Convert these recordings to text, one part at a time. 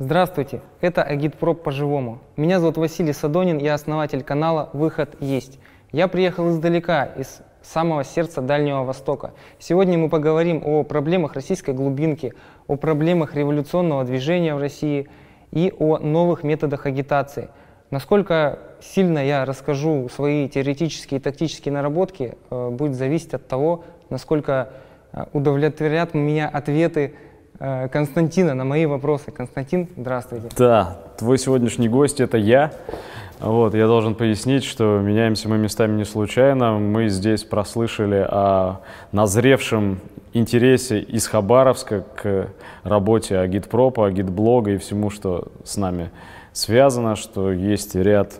Здравствуйте, это Агитпроп по-живому. Меня зовут Василий Садонин, я основатель канала «Выход есть». Я приехал издалека, из самого сердца Дальнего Востока. Сегодня мы поговорим о проблемах российской глубинки, о проблемах революционного движения в России и о новых методах агитации. Насколько сильно я расскажу свои теоретические и тактические наработки, э, будет зависеть от того, насколько э, удовлетворят меня ответы Константина на мои вопросы. Константин, здравствуйте. Да, твой сегодняшний гость это я. Вот, я должен пояснить, что меняемся мы местами не случайно. Мы здесь прослышали о назревшем интересе из Хабаровска к работе агитпропа, агитблога и всему, что с нами связано, что есть ряд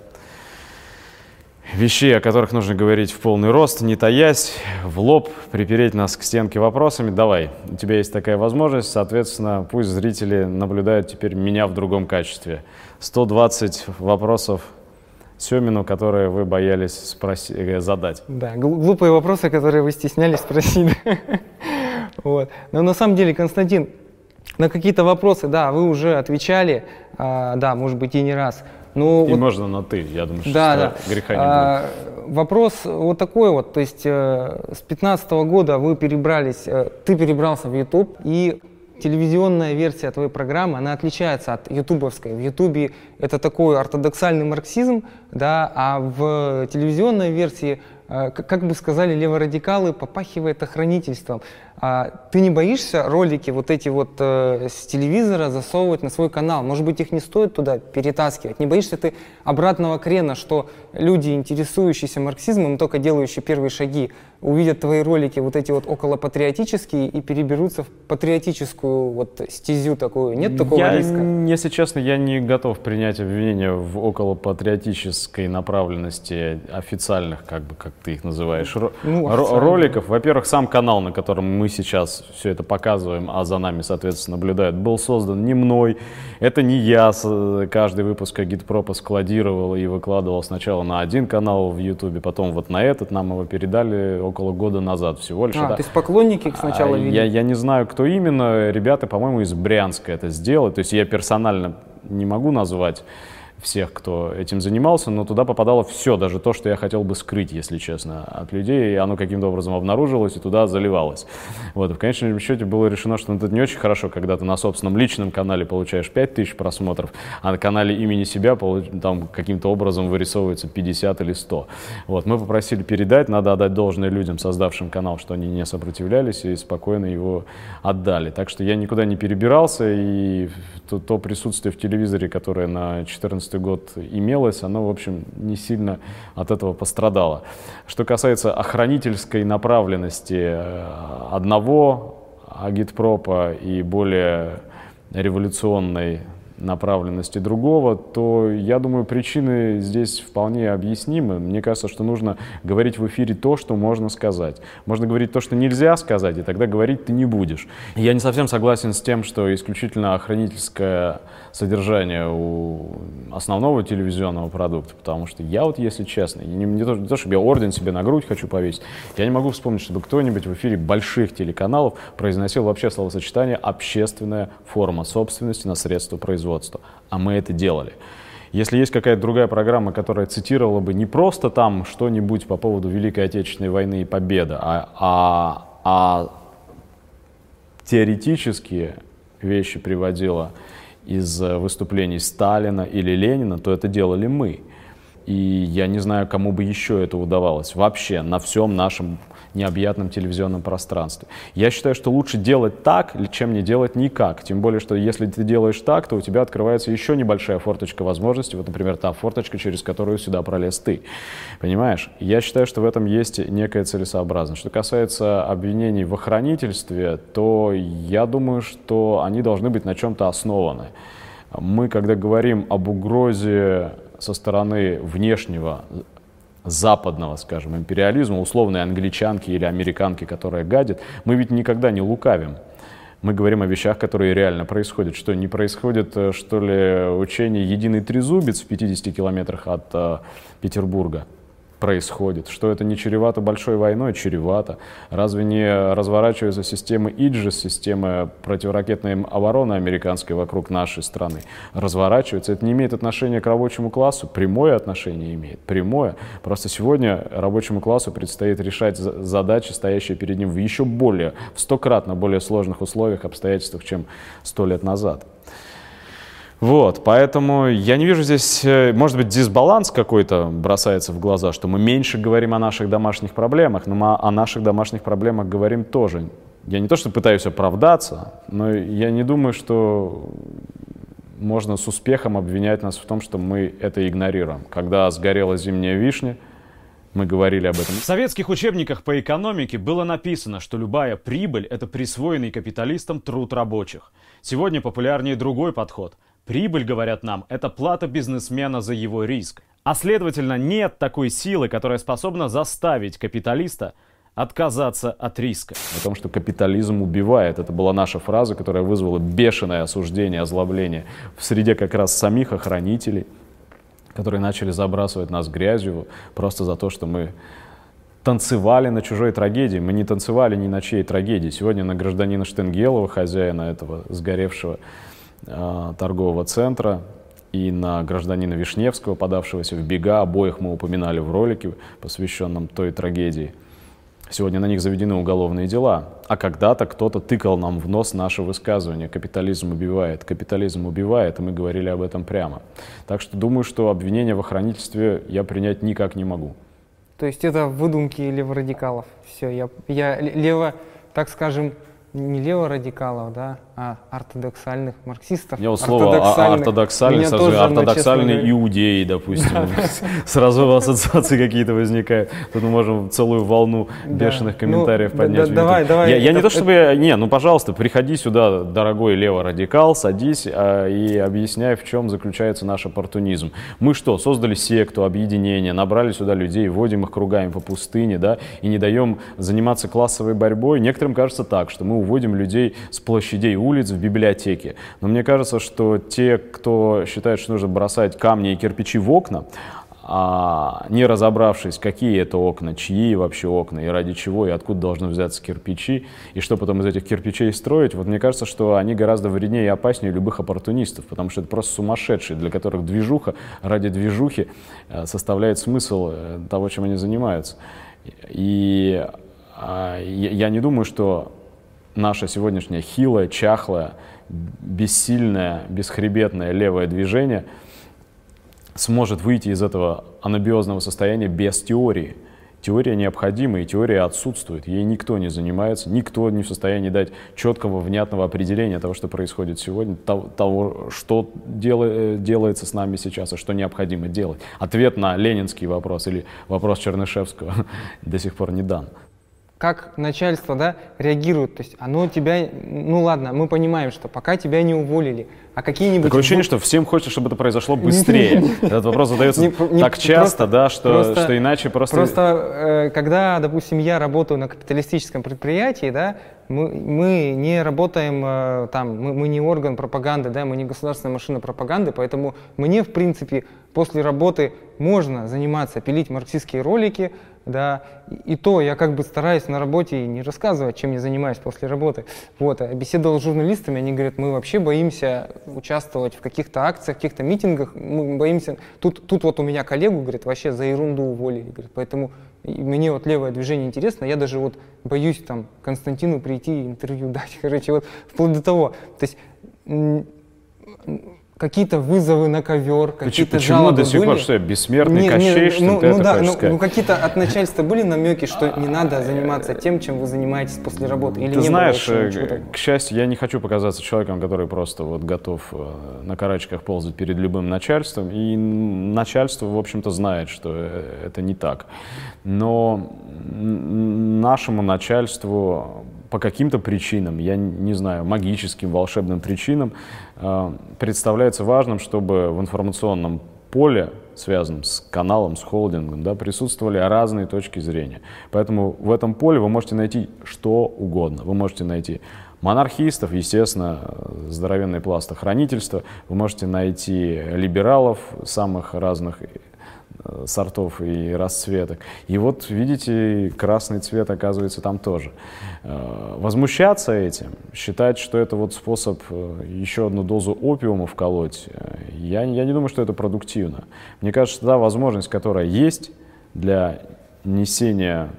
вещей, о которых нужно говорить в полный рост, не таясь, в лоб, припереть нас к стенке вопросами. Давай, у тебя есть такая возможность, соответственно, пусть зрители наблюдают теперь меня в другом качестве. 120 вопросов Семину, которые вы боялись спроси, э, задать. Да, глупые вопросы, которые вы стеснялись спросить. Вот. Но на самом деле, Константин, на какие-то вопросы, да, вы уже отвечали, а, да, может быть и не раз. Ну, и вот, можно на ты, я думаю, что да, да. греха не а, будет. Вопрос вот такой вот, то есть э, с 15 года вы перебрались, э, ты перебрался в YouTube, и телевизионная версия твоей программы, она отличается от ютубовской. В ютубе это такой ортодоксальный марксизм, да, а в телевизионной версии Э, как бы сказали леворадикалы, попахивает охранительством. А ты не боишься ролики вот эти вот э, с телевизора засовывать на свой канал? Может быть, их не стоит туда перетаскивать? Не боишься ты обратного крена, что люди, интересующиеся марксизмом, только делающие первые шаги, увидят твои ролики вот эти вот околопатриотические и переберутся в патриотическую вот стезю такую? Нет такого я, риска? Если честно, я не готов принять обвинения в околопатриотической направленности официальных, как бы, как ты их называешь, ну, роликов. Во-первых, сам канал, на котором мы сейчас все это показываем, а за нами, соответственно, наблюдают, был создан не мной. Это не я каждый выпуск Агитпропа складировал и выкладывал сначала на один канал в Ютубе, потом вот на этот. Нам его передали около года назад всего лишь. А, да. то есть поклонники сначала а, Я, я не знаю, кто именно. Ребята, по-моему, из Брянска это сделали. То есть я персонально не могу назвать всех, кто этим занимался, но туда попадало все, даже то, что я хотел бы скрыть, если честно, от людей, и оно каким-то образом обнаружилось и туда заливалось. Вот, и в конечном счете было решено, что это не очень хорошо, когда ты на собственном личном канале получаешь 5000 просмотров, а на канале имени себя там каким-то образом вырисовывается 50 или 100. Вот, мы попросили передать, надо отдать должное людям, создавшим канал, что они не сопротивлялись и спокойно его отдали. Так что я никуда не перебирался, и то, то присутствие в телевизоре, которое на 14 2014 год имелось, оно, в общем, не сильно от этого пострадало. Что касается охранительской направленности э, одного агитпропа и более революционной направленности другого, то, я думаю, причины здесь вполне объяснимы. Мне кажется, что нужно говорить в эфире то, что можно сказать. Можно говорить то, что нельзя сказать, и тогда говорить ты не будешь. Я не совсем согласен с тем, что исключительно охранительское содержание у основного телевизионного продукта, потому что я вот, если честно, не, не, то, не то, чтобы я орден себе на грудь хочу повесить, я не могу вспомнить, чтобы кто-нибудь в эфире больших телеканалов произносил вообще словосочетание «общественная форма собственности на средства производства» производства. А мы это делали. Если есть какая-то другая программа, которая цитировала бы не просто там что-нибудь по поводу Великой Отечественной войны и победы, а, а, а теоретические вещи приводила из выступлений Сталина или Ленина, то это делали мы. И я не знаю, кому бы еще это удавалось вообще на всем нашем необъятном телевизионном пространстве. Я считаю, что лучше делать так, чем не делать никак. Тем более, что если ты делаешь так, то у тебя открывается еще небольшая форточка возможностей. Вот, например, та форточка, через которую сюда пролез ты. Понимаешь? Я считаю, что в этом есть некая целесообразность. Что касается обвинений в охранительстве, то я думаю, что они должны быть на чем-то основаны. Мы, когда говорим об угрозе со стороны внешнего западного, скажем, империализма, условной англичанки или американки, которая гадит, мы ведь никогда не лукавим. Мы говорим о вещах, которые реально происходят. Что не происходит, э, что ли, учение «Единый трезубец» в 50 километрах от э, Петербурга? Происходит? Что это не чревато большой войной? Чревато. Разве не разворачивается система Иджис, система противоракетной обороны американской вокруг нашей страны? Разворачивается. Это не имеет отношения к рабочему классу? Прямое отношение имеет. Прямое. Просто сегодня рабочему классу предстоит решать задачи, стоящие перед ним в еще более, в стократно более сложных условиях, обстоятельствах, чем сто лет назад. Вот, поэтому я не вижу здесь, э, может быть, дисбаланс какой-то бросается в глаза, что мы меньше говорим о наших домашних проблемах, но мы о наших домашних проблемах говорим тоже. Я не то, что пытаюсь оправдаться, но я не думаю, что можно с успехом обвинять нас в том, что мы это игнорируем. Когда сгорела зимняя вишня, мы говорили об этом. В советских учебниках по экономике было написано, что любая прибыль – это присвоенный капиталистам труд рабочих. Сегодня популярнее другой подход – Прибыль, говорят нам, это плата бизнесмена за его риск. А следовательно, нет такой силы, которая способна заставить капиталиста отказаться от риска. О том, что капитализм убивает. Это была наша фраза, которая вызвала бешеное осуждение, озлобление в среде как раз самих охранителей, которые начали забрасывать нас грязью просто за то, что мы танцевали на чужой трагедии. Мы не танцевали ни на чьей трагедии. Сегодня на гражданина Штенгелова, хозяина этого сгоревшего торгового центра и на гражданина Вишневского, подавшегося в бега. Обоих мы упоминали в ролике, посвященном той трагедии. Сегодня на них заведены уголовные дела. А когда-то кто-то тыкал нам в нос наше высказывание «капитализм убивает», «капитализм убивает», и мы говорили об этом прямо. Так что думаю, что обвинение в охранительстве я принять никак не могу. То есть это выдумки леворадикалов. Все, я, я лево, так скажем, не леворадикалов, да, ортодоксальных марксистов. Я вот слово ортодоксальный, сразу ортодоксальные иудеи, допустим. Сразу ассоциации какие-то возникают. Тут мы можем целую волну бешеных ну, комментариев поднять. Давай, давай. Я не то чтобы... Не, ну, пожалуйста, приходи сюда, дорогой леворадикал, садись а, и объясняй, в чем заключается наш оппортунизм. Мы что, создали секту, объединение, набрали сюда людей, вводим их кругами по пустыне, да, и не даем заниматься классовой борьбой. Некоторым кажется так, что мы уводим людей с площадей улиц в библиотеки. Но мне кажется, что те, кто считает, что нужно бросать камни и кирпичи в окна, а не разобравшись, какие это окна, чьи вообще окна, и ради чего, и откуда должны взяться кирпичи, и что потом из этих кирпичей строить, вот мне кажется, что они гораздо вреднее и опаснее любых оппортунистов, потому что это просто сумасшедшие, для которых движуха ради движухи э, составляет смысл э, того, чем они занимаются. И а, я не думаю, что наше сегодняшнее хилое, чахлое, бессильное, бесхребетное левое движение сможет выйти из этого анабиозного состояния без теории. Теория необходима, и теория отсутствует. Ей никто не занимается, никто не в состоянии дать четкого, внятного определения того, что происходит сегодня, того, что делается с нами сейчас, и что необходимо делать. Ответ на ленинский вопрос или вопрос Чернышевского до сих пор не дан как начальство да, реагирует. То есть оно тебя, ну ладно, мы понимаем, что пока тебя не уволили, а какие-нибудь... Такое ощущение, что всем хочется, чтобы это произошло быстрее. Этот вопрос задается так часто, да, что, что иначе просто... Просто э, когда, допустим, я работаю на капиталистическом предприятии, да, мы, мы не работаем э, там, мы, мы не орган пропаганды, да, мы не государственная машина пропаганды, поэтому мне, в принципе, после работы можно заниматься, пилить марксистские ролики, да, и, то я как бы стараюсь на работе не рассказывать, чем я занимаюсь после работы. Вот, а беседовал с журналистами, они говорят, мы вообще боимся участвовать в каких-то акциях, каких-то митингах, мы боимся, тут, тут вот у меня коллегу, говорит, вообще за ерунду уволили, говорит, поэтому мне вот левое движение интересно, я даже вот боюсь там Константину прийти интервью дать, короче, вот вплоть до того, то есть какие-то вызовы на ковер, какие-то Почему жалобы до сих пор, что я бессмертный не, Кощей, не, что ну, ты ну, это да, ну, ну какие-то от начальства были намеки, что не надо заниматься тем, чем вы занимаетесь после работы? Или ты не знаешь, э, к счастью, я не хочу показаться человеком, который просто вот готов э, на карачках ползать перед любым начальством, и начальство, в общем-то, знает, что э, это не так. Но нашему начальству по каким-то причинам, я не знаю, магическим, волшебным причинам, представляется важным, чтобы в информационном поле, связанном с каналом, с холдингом, да, присутствовали разные точки зрения. Поэтому в этом поле вы можете найти что угодно. Вы можете найти монархистов, естественно, здоровенный пласт охранительства, вы можете найти либералов самых разных э, сортов и расцветок. И вот, видите, красный цвет оказывается там тоже. Э, возмущаться этим, считать, что это вот способ э, еще одну дозу опиума вколоть, я, я не думаю, что это продуктивно. Мне кажется, та возможность, которая есть для несения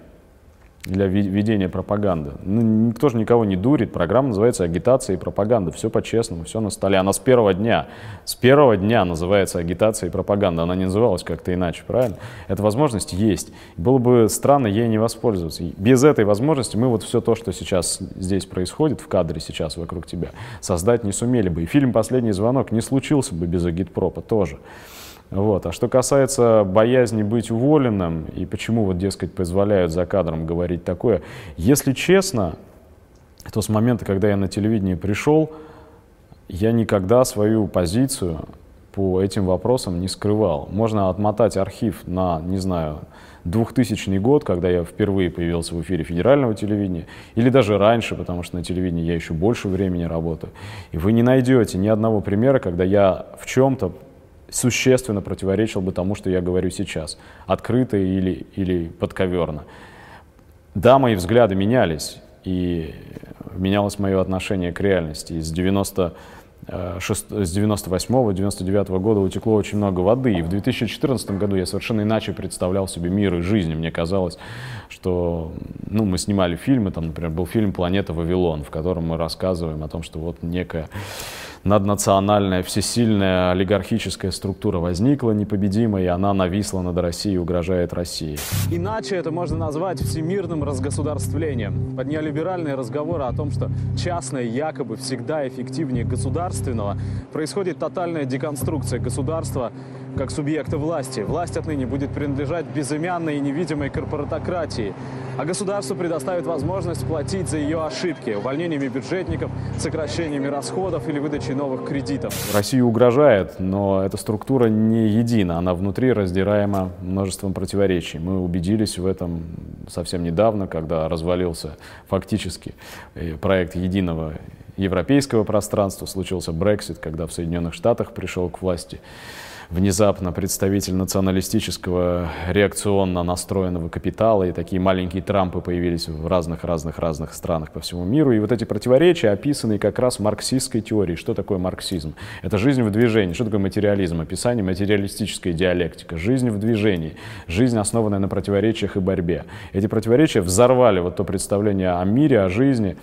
для ведения пропаганды. Ну, никто же никого не дурит. Программа называется «Агитация и пропаганда». Все по-честному, все на столе. Она с первого дня, с первого дня называется «Агитация и пропаганда». Она не называлась как-то иначе, правильно? Эта возможность есть. Было бы странно ей не воспользоваться. Без этой возможности мы вот все то, что сейчас здесь происходит, в кадре сейчас вокруг тебя, создать не сумели бы. И фильм «Последний звонок» не случился бы без агитпропа тоже. Вот. А что касается боязни быть уволенным и почему, вот, дескать, позволяют за кадром говорить такое, если честно, то с момента, когда я на телевидении пришел, я никогда свою позицию по этим вопросам не скрывал. Можно отмотать архив на, не знаю, 2000 год, когда я впервые появился в эфире федерального телевидения, или даже раньше, потому что на телевидении я еще больше времени работаю. И вы не найдете ни одного примера, когда я в чем-то существенно противоречил бы тому, что я говорю сейчас, открыто или, или подковерно. Да, мои взгляды менялись, и менялось мое отношение к реальности. Из 90 э, с 98 99 года утекло очень много воды. И в 2014 году я совершенно иначе представлял себе мир и жизнь. Мне казалось, что ну, мы снимали фильмы, там, например, был фильм «Планета Вавилон», в котором мы рассказываем о том, что вот некая наднациональная, всесильная олигархическая структура возникла непобедимая, и она нависла над Россией и угрожает России. Иначе это можно назвать всемирным разгосударствлением. Под неолиберальные разговоры о том, что частное якобы всегда эффективнее государственного, происходит тотальная деконструкция государства как субъекта власти. Власть отныне будет принадлежать безымянной и невидимой корпоратократии. А государство предоставит возможность платить за ее ошибки увольнениями бюджетников, сокращениями расходов или выдачей новых кредитов. Россия угрожает, но эта структура не едина. Она внутри раздираема множеством противоречий. Мы убедились в этом совсем недавно, когда развалился фактически э, проект единого европейского пространства, случился Брексит, когда в Соединенных Штатах пришел к власти внезапно представитель националистического реакционно настроенного капитала, и такие маленькие Трампы появились в разных-разных-разных странах по всему миру. И вот эти противоречия описаны как раз марксистской теорией. Что такое марксизм? Это жизнь в движении. Что такое материализм? Описание материалистической диалектика. Жизнь в движении. Жизнь, основанная на противоречиях и борьбе. Эти противоречия взорвали вот то представление о мире, о жизни,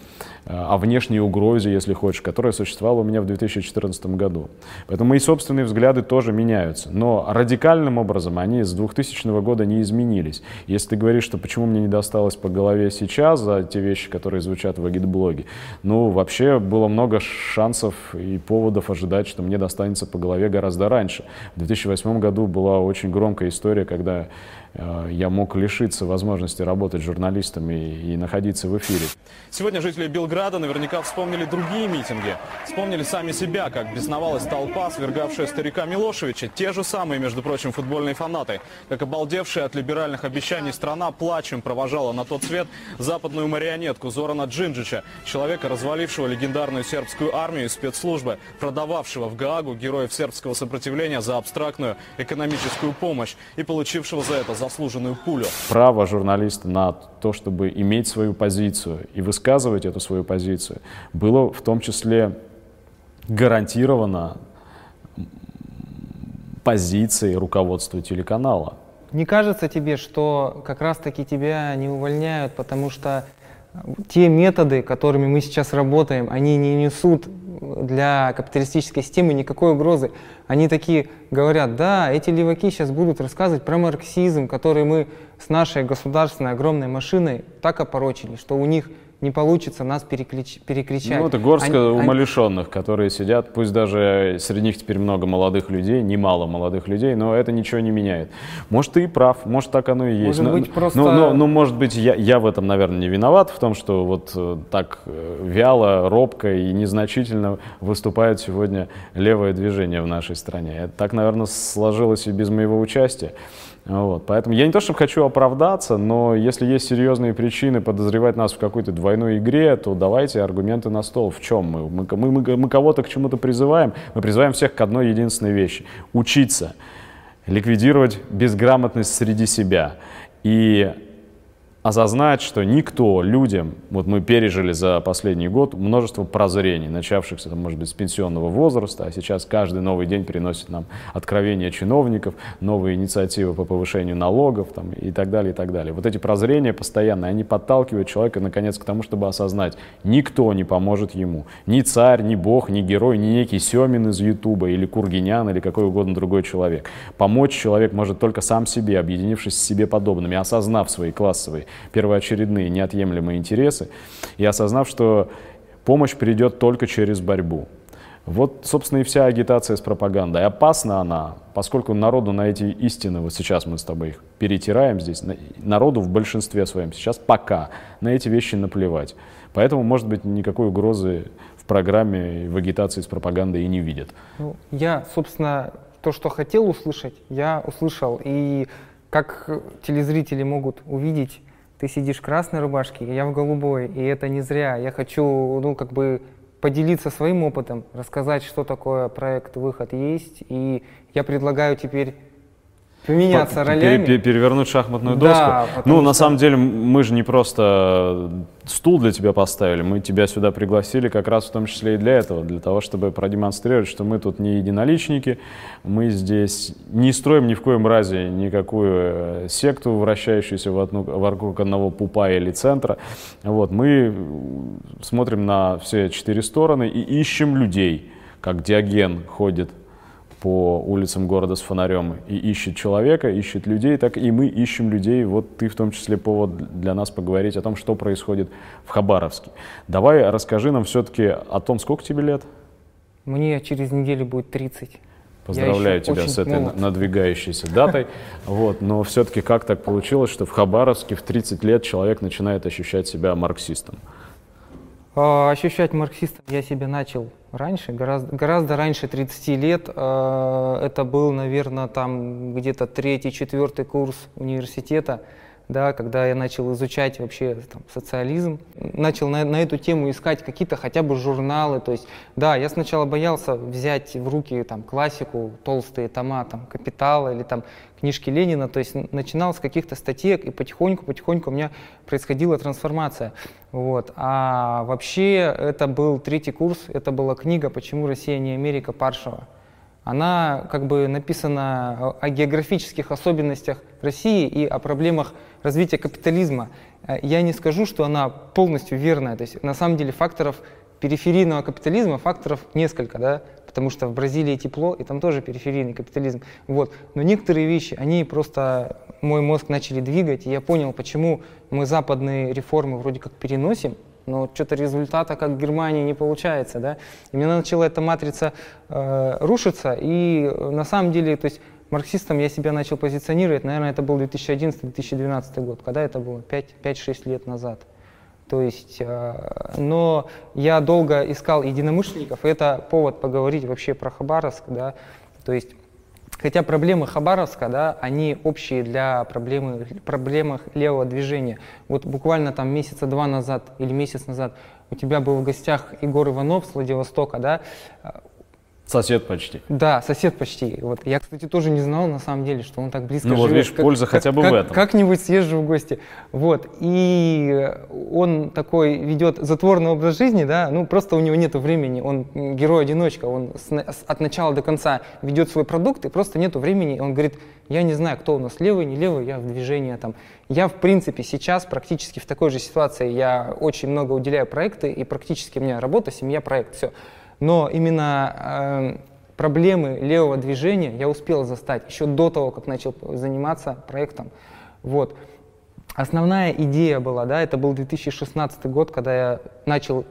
о внешней угрозе, если хочешь, которая существовала у меня в 2014 году. Поэтому мои собственные взгляды тоже меняются. Но радикальным образом они с 2000 года не изменились. Если ты говоришь, что почему мне не досталось по голове сейчас за те вещи, которые звучат в агитблоге, ну, вообще было много шансов и поводов ожидать, что мне достанется по голове гораздо раньше. В 2008 году была очень громкая история, когда Э, я мог лишиться возможности работать журналистом и, и находиться в эфире. Сегодня жители Белграда наверняка вспомнили другие митинги. Вспомнили сами себя, как бесновалась толпа, свергавшая старика Милошевича. Те же самые, между прочим, футбольные фанаты. Как обалдевшая от либеральных обещаний страна плачем провожала на тот свет западную марионетку Зорана Джинджича, человека, развалившего легендарную сербскую армию и спецслужбы, продававшего в Гаагу героев сербского сопротивления за абстрактную экономическую помощь и получившего за это за заслуженную пулю. Право журналиста на то, чтобы иметь свою позицию и высказывать эту свою позицию, было в том числе гарантировано позицией руководства телеканала. Не кажется тебе, что как раз-таки тебя не увольняют, потому что те методы, которыми мы сейчас работаем, они не несут для капиталистической системы никакой угрозы. Они такие говорят, да, эти леваки сейчас будут рассказывать про марксизм, который мы с нашей государственной огромной машиной так опорочили, что у них не получится нас переклич, перекричать. Ну, это горстка они, умалишенных, они... которые сидят, пусть даже среди них теперь много молодых людей, немало молодых людей, но это ничего не меняет. Может, ты и прав, может, так оно и есть. Может но, быть, просто... но, но, но, может быть, я, я в этом, наверное, не виноват, в том, что вот э, так э, вяло, робко и незначительно выступает сегодня левое движение в нашей стране. Это так, наверное, сложилось и без моего участия. Вот. Поэтому я не то, чтобы хочу оправдаться, но если есть серьезные причины подозревать нас в какой-то двойной игре, то давайте аргументы на стол. В чем мы? Мы, мы, мы, мы кого-то к чему-то призываем. Мы призываем всех к одной единственной вещи – учиться. ликвидировать безграмотность среди себя и осознать, что никто людям, вот мы пережили за последний год множество прозрений, начавшихся, там, может быть, с пенсионного возраста, а сейчас каждый новый день приносит нам откровения чиновников, новые инициативы по повышению налогов там, и так далее, и так далее. Вот эти прозрения постоянно, они подталкивают человека, наконец, к тому, чтобы осознать, никто не поможет ему. Ни царь, ни бог, ни герой, ни некий Семин из Ютуба, или Кургинян, или какой угодно другой человек. Помочь человек может только сам себе, объединившись с себе подобными, осознав свои классовые первоочередные неотъемлемые интересы и осознав, что помощь придет только через борьбу. Вот, собственно, и вся агитация с пропагандой. Опасна она, поскольку народу на эти истины, вот сейчас мы с тобой их перетираем здесь, народу в большинстве своем сейчас пока на эти вещи наплевать. Поэтому, может быть, никакой угрозы в программе в агитации с пропагандой и не видят. Ну, я, собственно, то, что хотел услышать, я услышал. И как телезрители могут увидеть ты сидишь в красной рубашке, я в голубой, и это не зря. Я хочу, ну, как бы поделиться своим опытом, рассказать, что такое проект «Выход есть», и я предлагаю теперь поменяться ролями. Пере, перевернуть шахматную доску. Да, ну, на самом деле, мы же не просто стул для тебя поставили, мы тебя сюда пригласили как раз в том числе и для этого, для того, чтобы продемонстрировать, что мы тут не единоличники, мы здесь не строим ни в коем разе никакую э, секту, вращающуюся вокруг одного пупа или центра. Вот, мы смотрим на все четыре стороны и ищем людей, как Диоген ходит по улицам города с фонарем и ищет человека, ищет людей, так и мы ищем людей. Вот ты в том числе повод для нас поговорить о том, что происходит в Хабаровске. Давай расскажи нам все-таки о том, сколько тебе лет? Мне через неделю будет 30. Поздравляю тебя с этой молод. надвигающейся датой. Вот, но все-таки как так получилось, что в Хабаровске в 30 лет человек начинает ощущать себя марксистом? А, ощущать марксистом я себя начал раньше, гораздо, гораздо раньше 30 лет. А, это был, наверное, там где-то третий, четвертый курс университета да, когда я начал изучать вообще там, социализм, начал на, на эту тему искать какие-то хотя бы журналы, то есть, да, я сначала боялся взять в руки там классику, толстые тома, там, «Капитала» или там книжки Ленина, то есть начинал с каких-то статей, и потихоньку-потихоньку у меня происходила трансформация. Вот. А вообще это был третий курс, это была книга «Почему Россия не Америка» Паршева она как бы написана о географических особенностях России и о проблемах развития капитализма. Э, я не скажу, что она полностью верная. То есть на самом деле факторов периферийного капитализма, факторов несколько, да, потому что в Бразилии тепло, и там тоже периферийный капитализм. Вот. Но некоторые вещи, они просто мой мозг начали двигать, и я понял, почему мы западные реформы вроде как переносим, но что-то результата, как в Германии, не получается, да. И мне начала эта матрица э, рушиться, и э, на самом деле, то есть марксистом я себя начал позиционировать, наверное, это был 2011-2012 год, когда это было, 5-6 лет назад. То есть, э, но я долго искал единомышленников, и это повод поговорить вообще про Хабаровск, да, то есть Хотя проблемы Хабаровска, да, они общие для проблемы, проблемах левого движения. Вот буквально там месяца два назад или месяц назад у тебя был в гостях Егор Иванов с Владивостока, да, Сосед почти. Да, сосед почти. Вот. Я, кстати, тоже не знал, на самом деле, что он так близко ну, живет. Вот видишь, как, польза как, хотя бы как, в этом. Как-нибудь съезжу в гости. Вот. И он такой ведет затворный образ жизни, да, ну просто у него нет времени, он герой-одиночка, он с, с, от начала до конца ведет свой продукт, и просто нет времени. Он говорит, я не знаю, кто у нас левый, не левый, я в движении там. Я, в принципе, сейчас практически в такой же ситуации, я очень много уделяю проекты, и практически у меня работа, семья, проект, все. Но именно э, проблемы левого движения я успел застать еще до того, как начал заниматься проектом. Вот. Основная идея была, да, это был 2016 год, когда я начал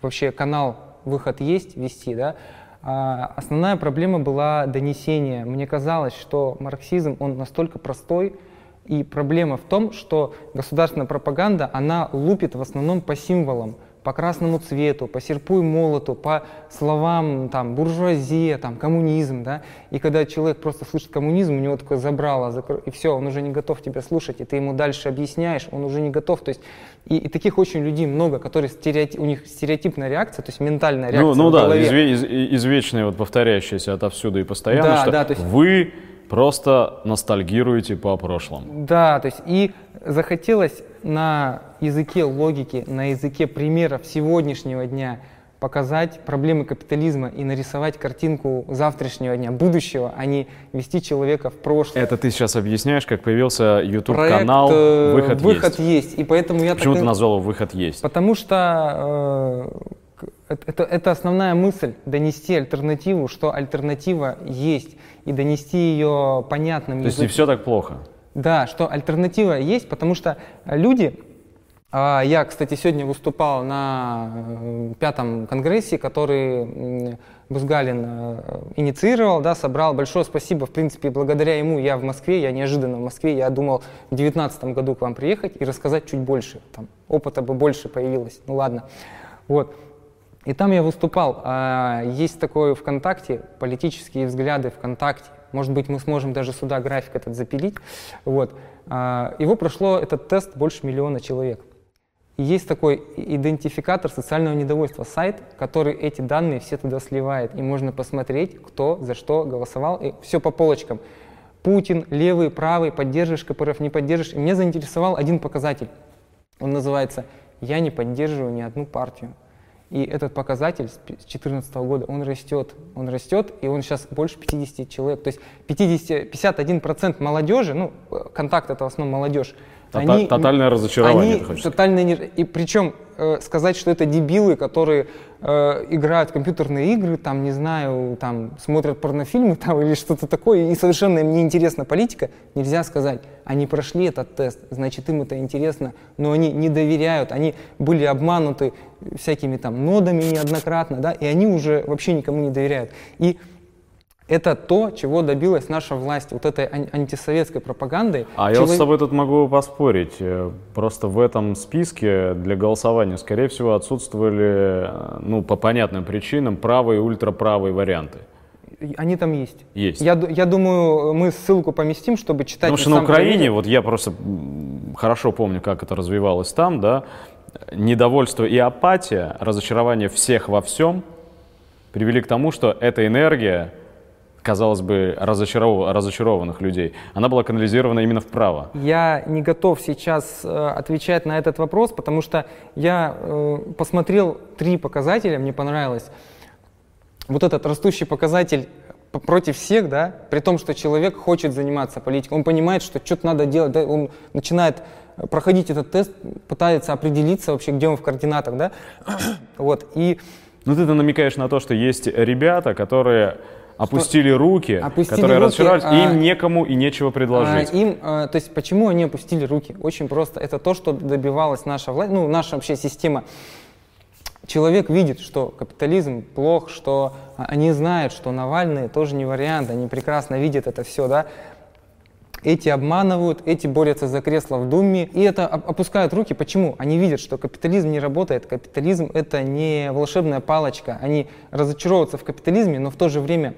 вообще канал «Выход есть» вести, да, а основная проблема была донесение. Мне казалось, что марксизм, он настолько простой, и проблема в том, что государственная пропаганда, она лупит в основном по символам по красному цвету, по серпу и молоту, по словам там, буржуазия, там, коммунизм. Да? И когда человек просто слышит коммунизм, у него такое забрало, закр... и все, он уже не готов тебя слушать, и ты ему дальше объясняешь, он уже не готов. То есть, и, и таких очень людей много, которые стереотип, у них стереотипная реакция, то есть ментальная ну, реакция Ну, ну да, изве, из, извечная, вот повторяющаяся отовсюду и постоянно, да, что да, есть... вы просто ностальгируете по прошлому. Да, то есть и захотелось на языке логики, на языке примеров сегодняшнего дня показать проблемы капитализма и нарисовать картинку завтрашнего дня, будущего, а не вести человека в прошлое. Это ты сейчас объясняешь, как появился YouTube-канал э, «Выход, «Выход есть». есть. И поэтому я Почему так ты назвал его «Выход есть»? Потому что э, это, это основная мысль — донести альтернативу, что альтернатива есть, и донести ее понятным То есть не все так плохо. Да, что альтернатива есть, потому что люди, а, я, кстати, сегодня выступал на э, пятом конгрессе, который Бузгалин э, инициировал, да, собрал. Большое спасибо, в принципе, благодаря ему я в Москве, я неожиданно в Москве, я думал в девятнадцатом году к вам приехать и рассказать чуть больше, там, опыта бы больше появилось, ну ладно. Вот. И там я выступал. А, Есть такое ВКонтакте, политические взгляды ВКонтакте. Может быть, мы сможем даже сюда график этот запилить. Вот. А, Его прошло этот тест больше миллиона человек. И есть такой идентификатор социального недовольства, сайт, который эти данные все туда сливает. И можно посмотреть, кто за что голосовал. И все по полочкам. Путин, левый, правый, поддерживаешь КПРФ, не поддерживаешь. И меня заинтересовал один показатель. Он называется «Я не поддерживаю ни одну партию». И этот показатель с 2014 года, он растет, он растет, и он сейчас больше 50 человек. То есть 50, 51% молодежи, ну, э, контакт это в основном молодежь, Тота- тотальное разочарование, они ты хочешь сказать. тотально не- И причем э, сказать, что это дебилы, которые э, играют в компьютерные игры, там, не знаю, там, смотрят порнофильмы там, или что-то такое, и совершенно им не интересна политика, нельзя сказать. Они прошли этот тест, значит, им это интересно, но они не доверяют, они были обмануты всякими там нодами неоднократно, да, и они уже вообще никому не доверяют. И это то, чего добилась наша власть, вот этой ан- антисоветской пропагандой. А я вот с тобой тут могу поспорить. Э, Просто в этом списке для голосования, скорее всего, отсутствовали, э, ну, по понятным причинам, правые и ультраправые варианты. Они там есть. Есть. Я, я думаю, мы ссылку поместим, чтобы читать. Потому что на Украине, вот я просто хорошо помню, как это развивалось там, да, недовольство и апатия, разочарование всех во всем привели к тому, что эта энергия, казалось бы, разочаров- разочарованных людей, она была канализирована именно вправо. Я не готов сейчас э, отвечать на этот вопрос, потому что я э, посмотрел три показателя, мне понравилось. Вот этот растущий показатель против всех, да, при том, что человек хочет заниматься политикой, он понимает, что что-то надо делать, да, он начинает э, проходить этот тест, пытается определиться вообще, где он в координатах, да, вот, и Ну, ты намекаешь на то, что есть ребята, которые опустили руки, Опустили которые руки, разочаровались, а- им некому и нечего А, предложить. им, а, то есть почему они опустили руки? Очень просто. Это то, что добивалась наша власть, ну, наша вообще система. Человек видит, что капитализм плох, что а, они знают, что Навальный тоже не вариант, они прекрасно видят это все, да. Эти обманывают, эти борются за кресло в Думе, и это оп- опускают руки. Почему? Они видят, что капитализм не работает, капитализм это не волшебная палочка. Они разочаровываются в капитализме, но в то же время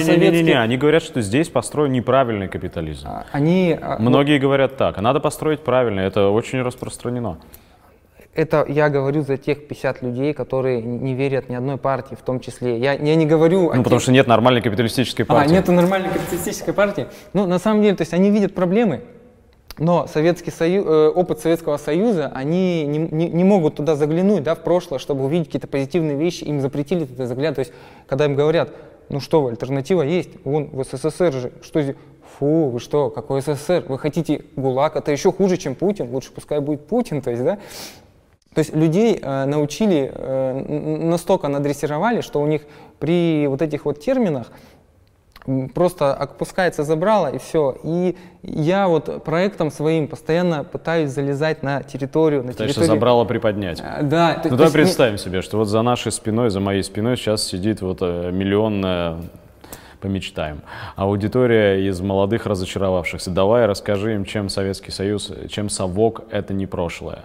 советские- они говорят, что здесь построен неправильный капитализм. а, они... а, Многие говорят так, а надо построить правильно, это очень распространено. Это я говорю за тех 50 людей, которые не верят ни одной партии, в том числе. Я, я не говорю о Ну, потому тех- что нет нормальной капиталистической А, партии. нету нормальной капиталистической партии. Ну, на самом деле, то есть они видят проблемы, но Советский Сою- э, опыт Советского Союза, они не, не- не могут туда заглянуть, да, в прошлое, чтобы увидеть какие-то позитивные вещи, им запретили туда заглядывать. То есть, когда им говорят, ну что вы, альтернатива есть, вон в СССР же, что здесь, фу, вы что, какой СССР, вы хотите ГУЛАГ, это еще хуже, чем Путин, лучше пускай будет Путин, то есть, да, то есть людей э, научили, э, настолько надрессировали, что у них при вот этих вот терминах просто опускается забрало и все. И я вот проектом своим постоянно пытаюсь залезать на территорию, на Пытаешься территорию. забрало приподнять. А, Да. то- Ну то давай не- представим себе, что вот за нашей спиной, за моей спиной сейчас сидит вот э, миллионная, помечтаем, аудитория из молодых разочаровавшихся. Давай расскажи им, чем Советский Союз, чем совок — это не прошлое.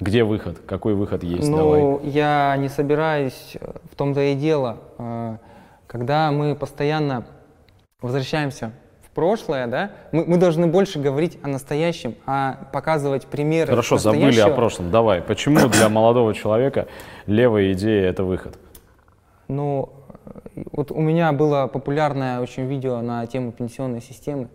Где выход? Какой выход есть? Давай. Ну, я не собираюсь, э, в том-то и дело, э, когда мы постоянно возвращаемся в прошлое, да, мы, мы должны больше говорить о настоящем, а показывать примеры Хорошо, забыли о прошлом. Давай. Почему для молодого человека левая идея — это выход? Ну, э, вот у меня было популярное очень видео на тему пенсионной системы.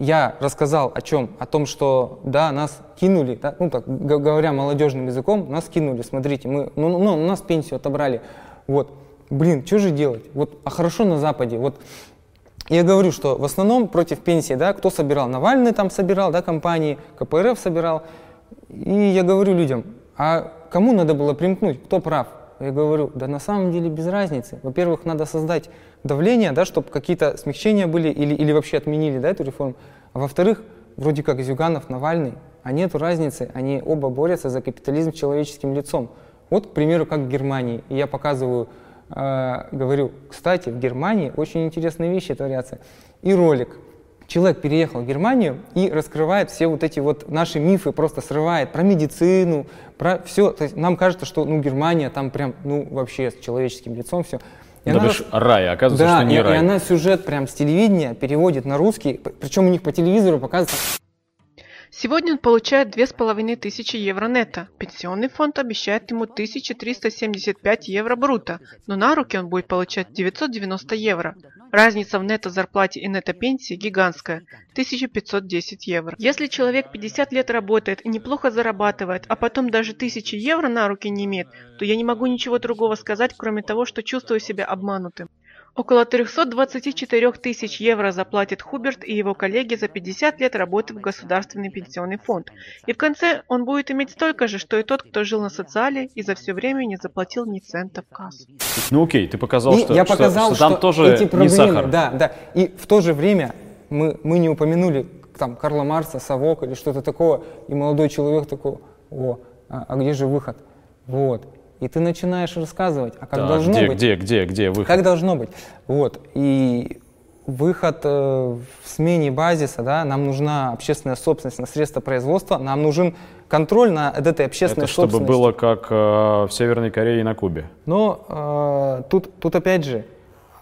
Я рассказал о чем? О том, что, да, нас кинули, да, ну так, говоря молодежным языком, нас кинули, смотрите, мы, ну, ну, у нас пенсию отобрали, вот. Блин, что же делать? Вот, а хорошо на Западе, вот я говорю, что в основном против пенсии, да, кто собирал? Навальный там собирал, да, компании, КПРФ собирал. И я говорю людям, а кому надо было примкнуть, кто прав? Я говорю, да на самом деле без разницы. Во-первых, надо создать давление, да, чтобы какие-то смягчения были или, или вообще отменили да, эту реформу. А во-вторых, вроде как Зюганов, Навальный, а нету разницы, они оба борются за капитализм человеческим лицом. Вот, к примеру, как в Германии. И я показываю э, говорю, кстати, в Германии очень интересные вещи творятся. И ролик. Человек переехал в Германию и раскрывает все вот эти вот наши мифы, просто срывает про медицину, про все. То есть нам кажется, что ну, Германия там прям, ну, вообще с человеческим лицом все. И да она, рай, оказывается, да, что не и, рай. и она сюжет прям с телевидения переводит на русский, причем у них по телевизору показывают Сегодня он получает 2500 евро нетто. Пенсионный фонд обещает ему 1375 евро брута, но на руки он будет получать 990 евро. Разница в нетто-зарплате и нетто-пенсии гигантская – 1510 евро. Если человек 50 лет работает и неплохо зарабатывает, а потом даже 1000 евро на руки не имеет, то я не могу ничего другого сказать, кроме того, что чувствую себя обманутым. Около 324 тысяч евро заплатит Хуберт и его коллеги за 50 лет работы в Государственный пенсионный фонд. И в конце он будет иметь столько же, что и тот, кто жил на социале и за все время не заплатил ни цента в кассу. Ну окей, ты показал, и что, я показал, что, что, там тоже эти проблемы, не сахар. Да, да. И в то же время мы, мы не упомянули там Карла Марса, Совок или что-то такого, и молодой человек такой, о, а, а где же выход? Вот. И ты начинаешь рассказывать, а как да, должно где, быть. Где, где, где выход? Как должно быть. Вот. И выход э, в смене базиса, да, нам нужна общественная собственность на средства производства, нам нужен контроль над этой общественной Это чтобы было как э, в Северной Корее и на Кубе. Но э, тут, тут опять же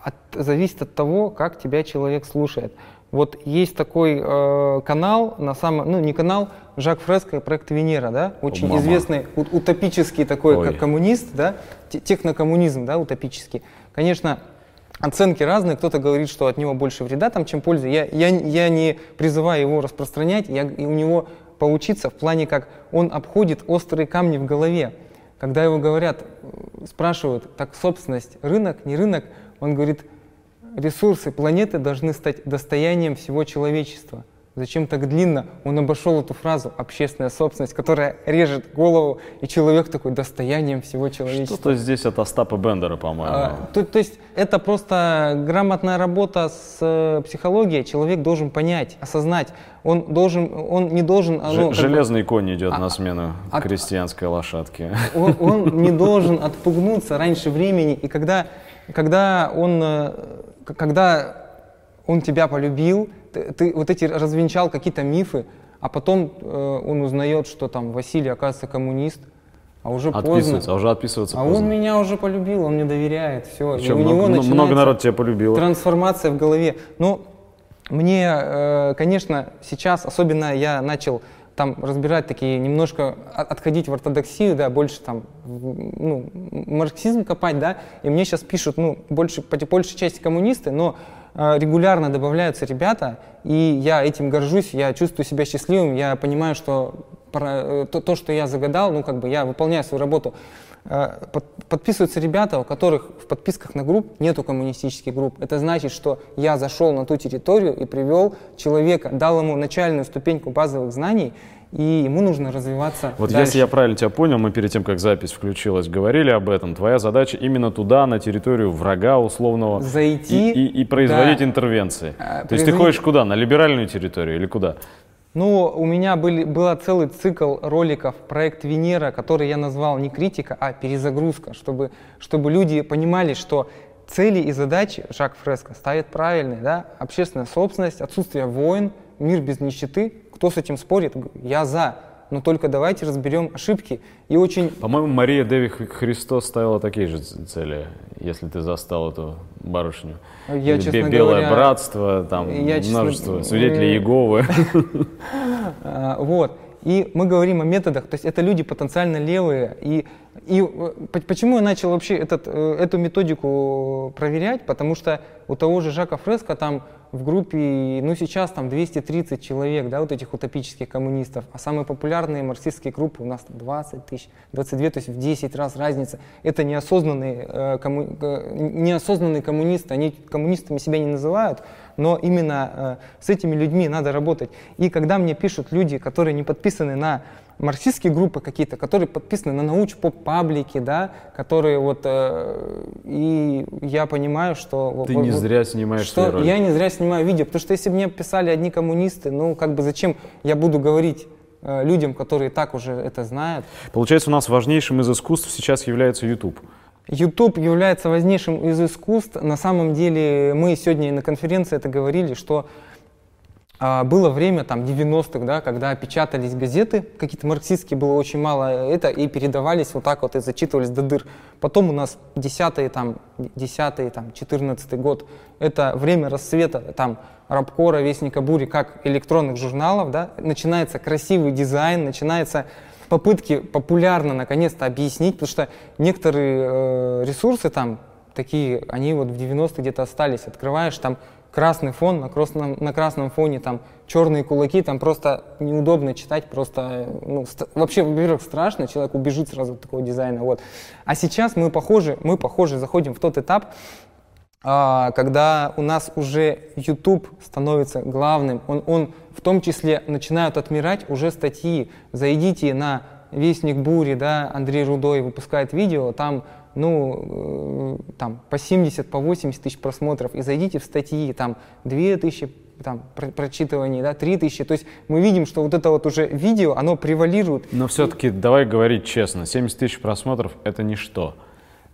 от, зависит от того, как тебя человек слушает. Вот есть такой э, канал, на самом, ну не канал, Жак Фреско, проект Венера, да, очень Мама. известный утопический такой Ой. как коммунист, да, технокоммунизм, да, утопический. Конечно, оценки разные, кто-то говорит, что от него больше вреда, там, чем пользы. Я, я, я не призываю его распространять, я, и у него поучиться в плане, как он обходит острые камни в голове. Когда его говорят, спрашивают, так собственность, рынок, не рынок, он говорит, ресурсы планеты должны стать достоянием всего человечества. Зачем так длинно? Он обошел эту фразу «общественная собственность», которая режет голову, и человек такой достоянием всего человечества. Что-то здесь от Остапа Бендера, по-моему. А, то, то есть это просто грамотная работа с э, психологией. Человек должен понять, осознать. Он, должен, он не должен... А, ну, Железный бы, конь идет а, на смену от, крестьянской лошадке. Он, он не должен отпугнуться раньше времени. И когда, когда он э, когда он тебя полюбил, ты, ты вот эти развенчал какие-то мифы, а потом э, он узнает, что там Василий, оказывается, коммунист, а уже поздно. А уже отписываться а поздно. он меня уже полюбил, он мне доверяет, все. И, и у много, него много народ тебя полюбило. Трансформация в голове. Ну, мне, э, конечно, сейчас, особенно я начал там разбирать такие, немножко отходить в ортодоксию, да, больше там, ну, марксизм копать, да, и мне сейчас пишут, ну, больше, по большей части коммунисты, но э, регулярно добавляются ребята, и я этим горжусь, я чувствую себя счастливым, я понимаю, что э, то, то, что я загадал, ну, как бы я выполняю свою работу. Э, подписываются ребята, у которых в подписках на групп нету коммунистических групп. Это значит, что я зашел на ту территорию и привел человека, дал ему начальную ступеньку базовых знаний, и ему нужно развиваться. Вот дальше. если я правильно тебя понял, мы перед тем, как запись включилась, говорили об этом. Твоя задача именно туда, на территорию врага условного, зайти и, и, и производить да. интервенции. А, То есть ты ходишь куда? На либеральную территорию или куда? Ну, у меня были, был целый цикл роликов, проект Венера, который я назвал не критика, а перезагрузка, чтобы, чтобы люди понимали, что цели и задачи Жак Фреско ставит правильные, да, общественная собственность, отсутствие войн, мир без нищеты. Кто с этим спорит? Я за но только давайте разберем ошибки. И очень... По-моему, Мария Деви Христос ставила такие же цели, если ты застал эту барышню. Я, Или честно Белое говоря, братство, там я, множество честно... свидетелей Иеговы. А, вот. И мы говорим о методах, то есть это люди потенциально левые. И, и э, почему я начал вообще этот, э, эту методику проверять? Потому что у того же Жака Фреско там в группе, ну сейчас там 230 человек, да, вот этих утопических коммунистов, а самые популярные марксистские группы у нас 20 тысяч, 22, то есть в 10 раз разница. Это неосознанные, э, комму, э, неосознанные коммунисты, они коммунистами себя не называют, но именно э, с этими людьми надо работать. И когда мне пишут люди, которые не подписаны на марксистские группы какие-то, которые подписаны на науч-поп-паблики, да, которые вот, э, и я понимаю, что... Ты вот, не зря снимаешь что ролик. Я не зря снимаю видео, потому что если бы мне писали одни коммунисты, ну, как бы зачем я буду говорить э, людям, которые так уже это знают. Получается, у нас важнейшим из искусств сейчас является YouTube. YouTube является важнейшим из искусств. На самом деле мы сегодня на конференции это говорили, что а, было время, там, 90-х, да, когда печатались газеты, какие-то марксистские, было очень мало это, и передавались вот так вот, и зачитывались до дыр. Потом у нас 10-й, там, 10 там, 14 год, это время расцвета, там, Рабкора, Вестника Бури, как электронных журналов, да, начинается красивый дизайн, начинается попытки популярно наконец-то объяснить, потому что некоторые э, ресурсы там такие, они вот в 90-е где-то остались, открываешь там красный фон, на красном, на красном фоне там черные кулаки, там просто неудобно читать, просто, ну, вообще, во-первых, страшно, человек убежит сразу от такого дизайна, вот. А сейчас мы похожи, мы похожи заходим в тот этап, когда у нас уже YouTube становится главным, он, он в том числе начинают отмирать уже статьи. Зайдите на Вестник Бури, да, Андрей Рудой выпускает видео, там ну, э, там, по 70, по 80 тысяч просмотров, и зайдите в статьи, там, 2 тысячи там, про прочитываний, да, 3 тысячи. То есть мы видим, что вот это вот уже видео, оно превалирует. Но все-таки давай говорить честно, 70 тысяч просмотров — это ничто.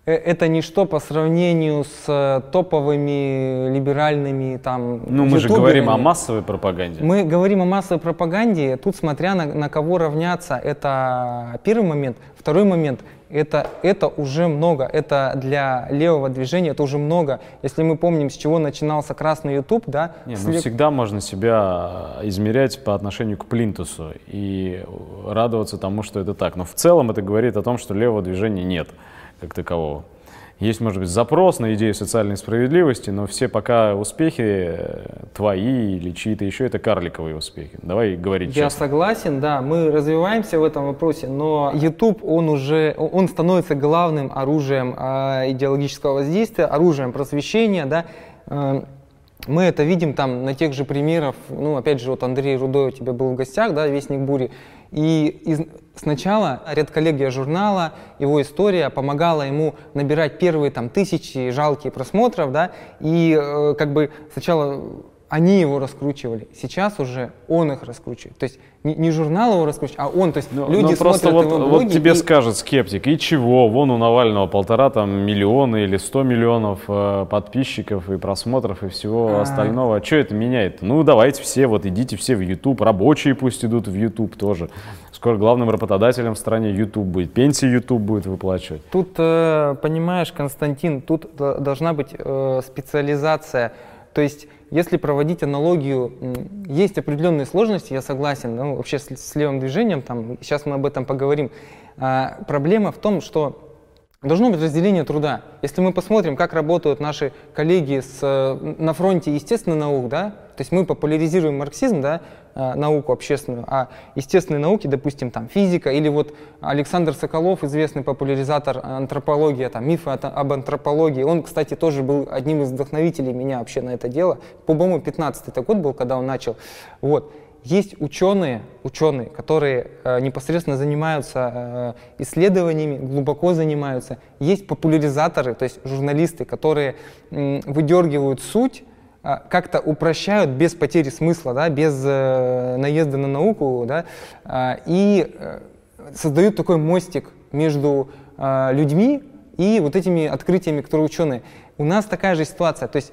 Э, это ничто по сравнению с э, топовыми либеральными там. Ну, мы же говорим о массовой пропаганде. Мы говорим о массовой пропаганде. Тут, смотря на, на кого равняться, это первый момент. Второй момент это, это уже много. Это для левого движения это уже много. Если мы помним, с чего начинался красный YouTube, да? Не, ну всегда можно себя измерять по отношению к плинтусу и радоваться тому, что это так. Но в целом это говорит о том, что левого движения нет как такового. Есть, может быть, запрос на идею социальной справедливости, но все пока успехи э, твои или чьи-то еще, это карликовые успехи. Давай говорить Я честно. согласен, да, мы развиваемся в этом вопросе, но YouTube, он уже, он становится главным оружием э, идеологического воздействия, оружием просвещения, да, э, мы это видим там на тех же примерах, ну, опять же, вот Андрей Рудой у тебя был в гостях, да, Вестник Бури, и из, сначала редколлегия журнала, его история помогала ему набирать первые там тысячи жалкие просмотров, да, и э, как бы сначала они его раскручивали. Сейчас уже он их раскручивает. То есть не, не журнал его раскручивает, а он. То есть но, люди но просто смотрят вот, его блоги вот тебе и... скажет скептик, и чего? Вон у Навального полтора там миллиона или сто миллионов э, подписчиков и просмотров и всего а... остального. А что это меняет? Ну давайте все, вот идите все в YouTube, рабочие пусть идут в YouTube тоже. Скоро главным работодателем в стране YouTube будет, пенсии YouTube будет выплачивать. Тут, э, понимаешь, Константин, тут должна быть э, специализация. То есть если проводить аналогию, есть определенные сложности, я согласен, ну, вообще с, с левым движением, там, сейчас мы об этом поговорим. А, проблема в том, что Должно быть разделение труда. Если мы посмотрим, как работают наши коллеги с, на фронте естественных наук, да, то есть мы популяризируем марксизм, да, э, науку общественную, а естественные науки, допустим, там физика, или вот Александр Соколов, известный популяризатор антропологии, там мифы об антропологии, он, кстати, тоже был одним из вдохновителей меня вообще на это дело. По-моему, 15-й год был, когда он начал. Вот. Есть ученые, ученые, которые э, непосредственно занимаются э, исследованиями, глубоко занимаются. Есть популяризаторы, то есть журналисты, которые э, выдергивают суть, э, как-то упрощают без потери смысла, да, без э, наезда на науку, да, э, и э, создают такой мостик между э, людьми и вот этими открытиями, которые ученые. У нас такая же ситуация, то есть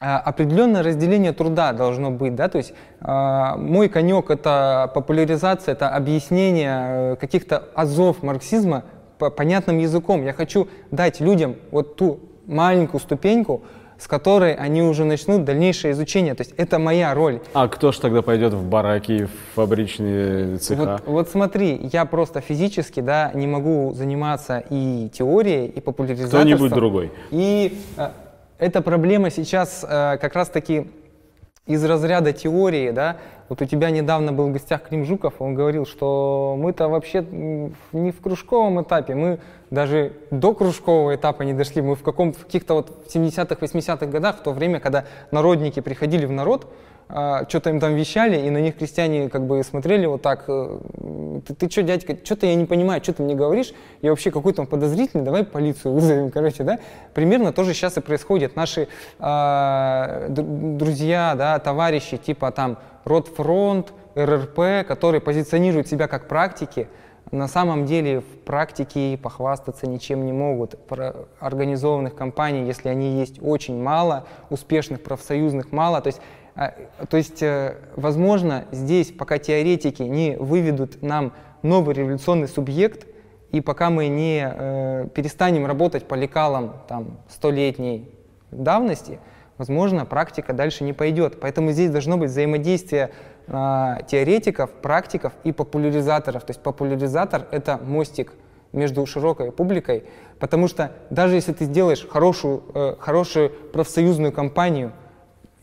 определенное разделение труда должно быть, да, то есть э, мой конек это популяризация, это объяснение э, каких-то азов марксизма по понятным языком. Я хочу дать людям вот ту маленькую ступеньку, с которой они уже начнут дальнейшее изучение. То есть это моя роль. А кто ж тогда пойдет в бараки, в фабричные цеха? Вот, вот смотри, я просто физически да, не могу заниматься и теорией, и популяризацией. Кто-нибудь другой. И э, эта проблема сейчас э, как раз-таки из разряда теории, да, вот у тебя недавно был в гостях Клим Жуков, он говорил, что мы-то вообще не в кружковом этапе, мы даже до кружкового этапа не дошли, мы в каком-то, каких-то вот 70-х, 80-х годах, в то время, когда народники приходили в народ, что-то им там вещали, и на них крестьяне как бы смотрели вот так, э, ты, ты что, дядька, что-то я не понимаю, что ты мне говоришь, я вообще какой-то подозрительный, давай полицию вызовем, короче, да. Примерно тоже сейчас и происходит. Наши э, друзья, да, товарищи типа там Ротфронт, РРП, которые позиционируют себя как практики, на самом деле в практике похвастаться ничем не могут. Про организованных компаний, если они есть, очень мало, успешных профсоюзных мало. То есть а, то есть, э, возможно, здесь, пока теоретики не выведут нам новый революционный субъект, и пока мы не э, перестанем работать по лекалам там, столетней давности, возможно, практика дальше не пойдет. Поэтому здесь должно быть взаимодействие э, теоретиков, практиков и популяризаторов. То есть популяризатор — это мостик между широкой публикой, потому что даже если ты сделаешь хорошую, э, хорошую профсоюзную кампанию —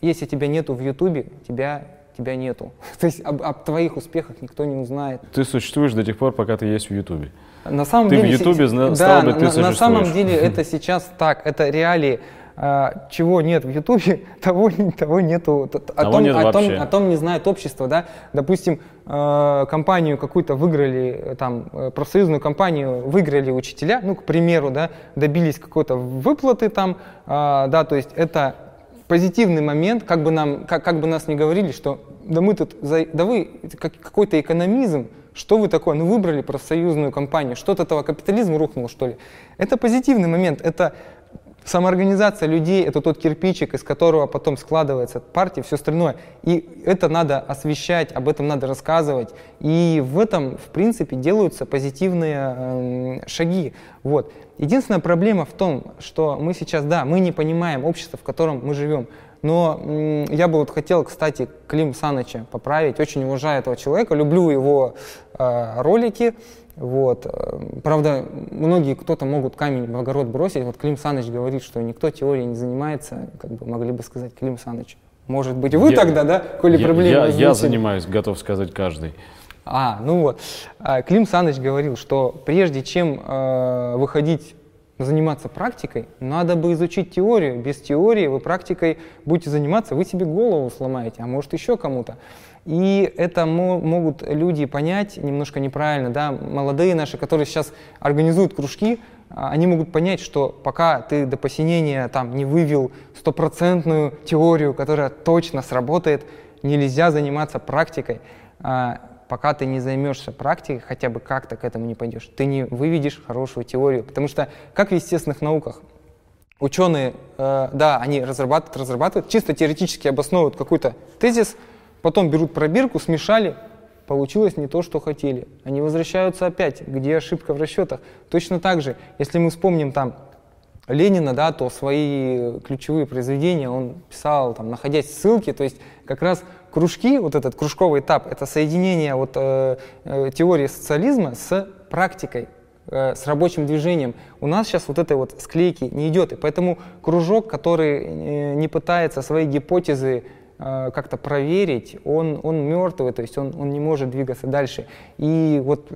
если тебя нету в Ютубе, тебя тебя нету. То есть об, об твоих успехах никто не узнает. Ты существуешь до тех пор, пока ты есть в Ютубе. На самом ты деле, в Ютубе да, стал бы, ты на, на самом деле это сейчас так, это реалии. А, чего нет в Ютубе, того, того нету. О, того том, нет о, том, о том не знает общество. Да? Допустим, э, компанию какую-то выиграли, там, э, профсоюзную компанию выиграли учителя, ну, к примеру, да, добились какой-то выплаты там, э, да, то есть это позитивный момент, как бы, нам, как, как бы нас не говорили, что да мы тут, за, да вы как, какой-то экономизм, что вы такое, ну выбрали профсоюзную компанию, что-то этого капитализм рухнул, что ли. Это позитивный момент, это самоорганизация людей — это тот кирпичик, из которого потом складывается партия, все остальное. И это надо освещать, об этом надо рассказывать. И в этом, в принципе, делаются позитивные э, шаги. Вот. Единственная проблема в том, что мы сейчас, да, мы не понимаем общество, в котором мы живем. Но я бы вот хотел, кстати, Клим Саныча поправить. Очень уважаю этого человека, люблю его э, ролики. Вот. Правда, многие кто-то могут камень в огород бросить. Вот Клим Саныч говорит, что никто теорией не занимается, как бы могли бы сказать Клим Саныч. Может быть, вы я, тогда, да, коли я, проблемы я, я занимаюсь, готов сказать каждый. А, ну вот. А, Клим Саныч говорил, что прежде чем э, выходить заниматься практикой, надо бы изучить теорию. Без теории вы практикой будете заниматься, вы себе голову сломаете, а может еще кому-то. И это могут люди понять немножко неправильно, да, молодые наши, которые сейчас организуют кружки, а, они могут понять, что пока ты до посинения там не вывел стопроцентную теорию, которая точно сработает, нельзя заниматься практикой. Пока ты не займешься практикой, хотя бы как-то к этому не пойдешь, ты не выведешь хорошую теорию. Потому что, как в естественных науках, ученые, э, да, они разрабатывают, разрабатывают, чисто теоретически обосновывают какой-то тезис, Потом берут пробирку, смешали, получилось не то, что хотели. Они возвращаются опять, где ошибка в расчетах. Точно так же, если мы вспомним там Ленина, да, то свои ключевые произведения он писал, там, находясь в ссылке, то есть как раз кружки, вот этот кружковый этап, это соединение вот, э, э, теории социализма с практикой, э, с рабочим движением. У нас сейчас вот этой вот склейки не идет, и поэтому кружок, который э, не пытается свои гипотезы Э, как-то проверить, он, он мертвый, то есть он, он не может двигаться дальше. И вот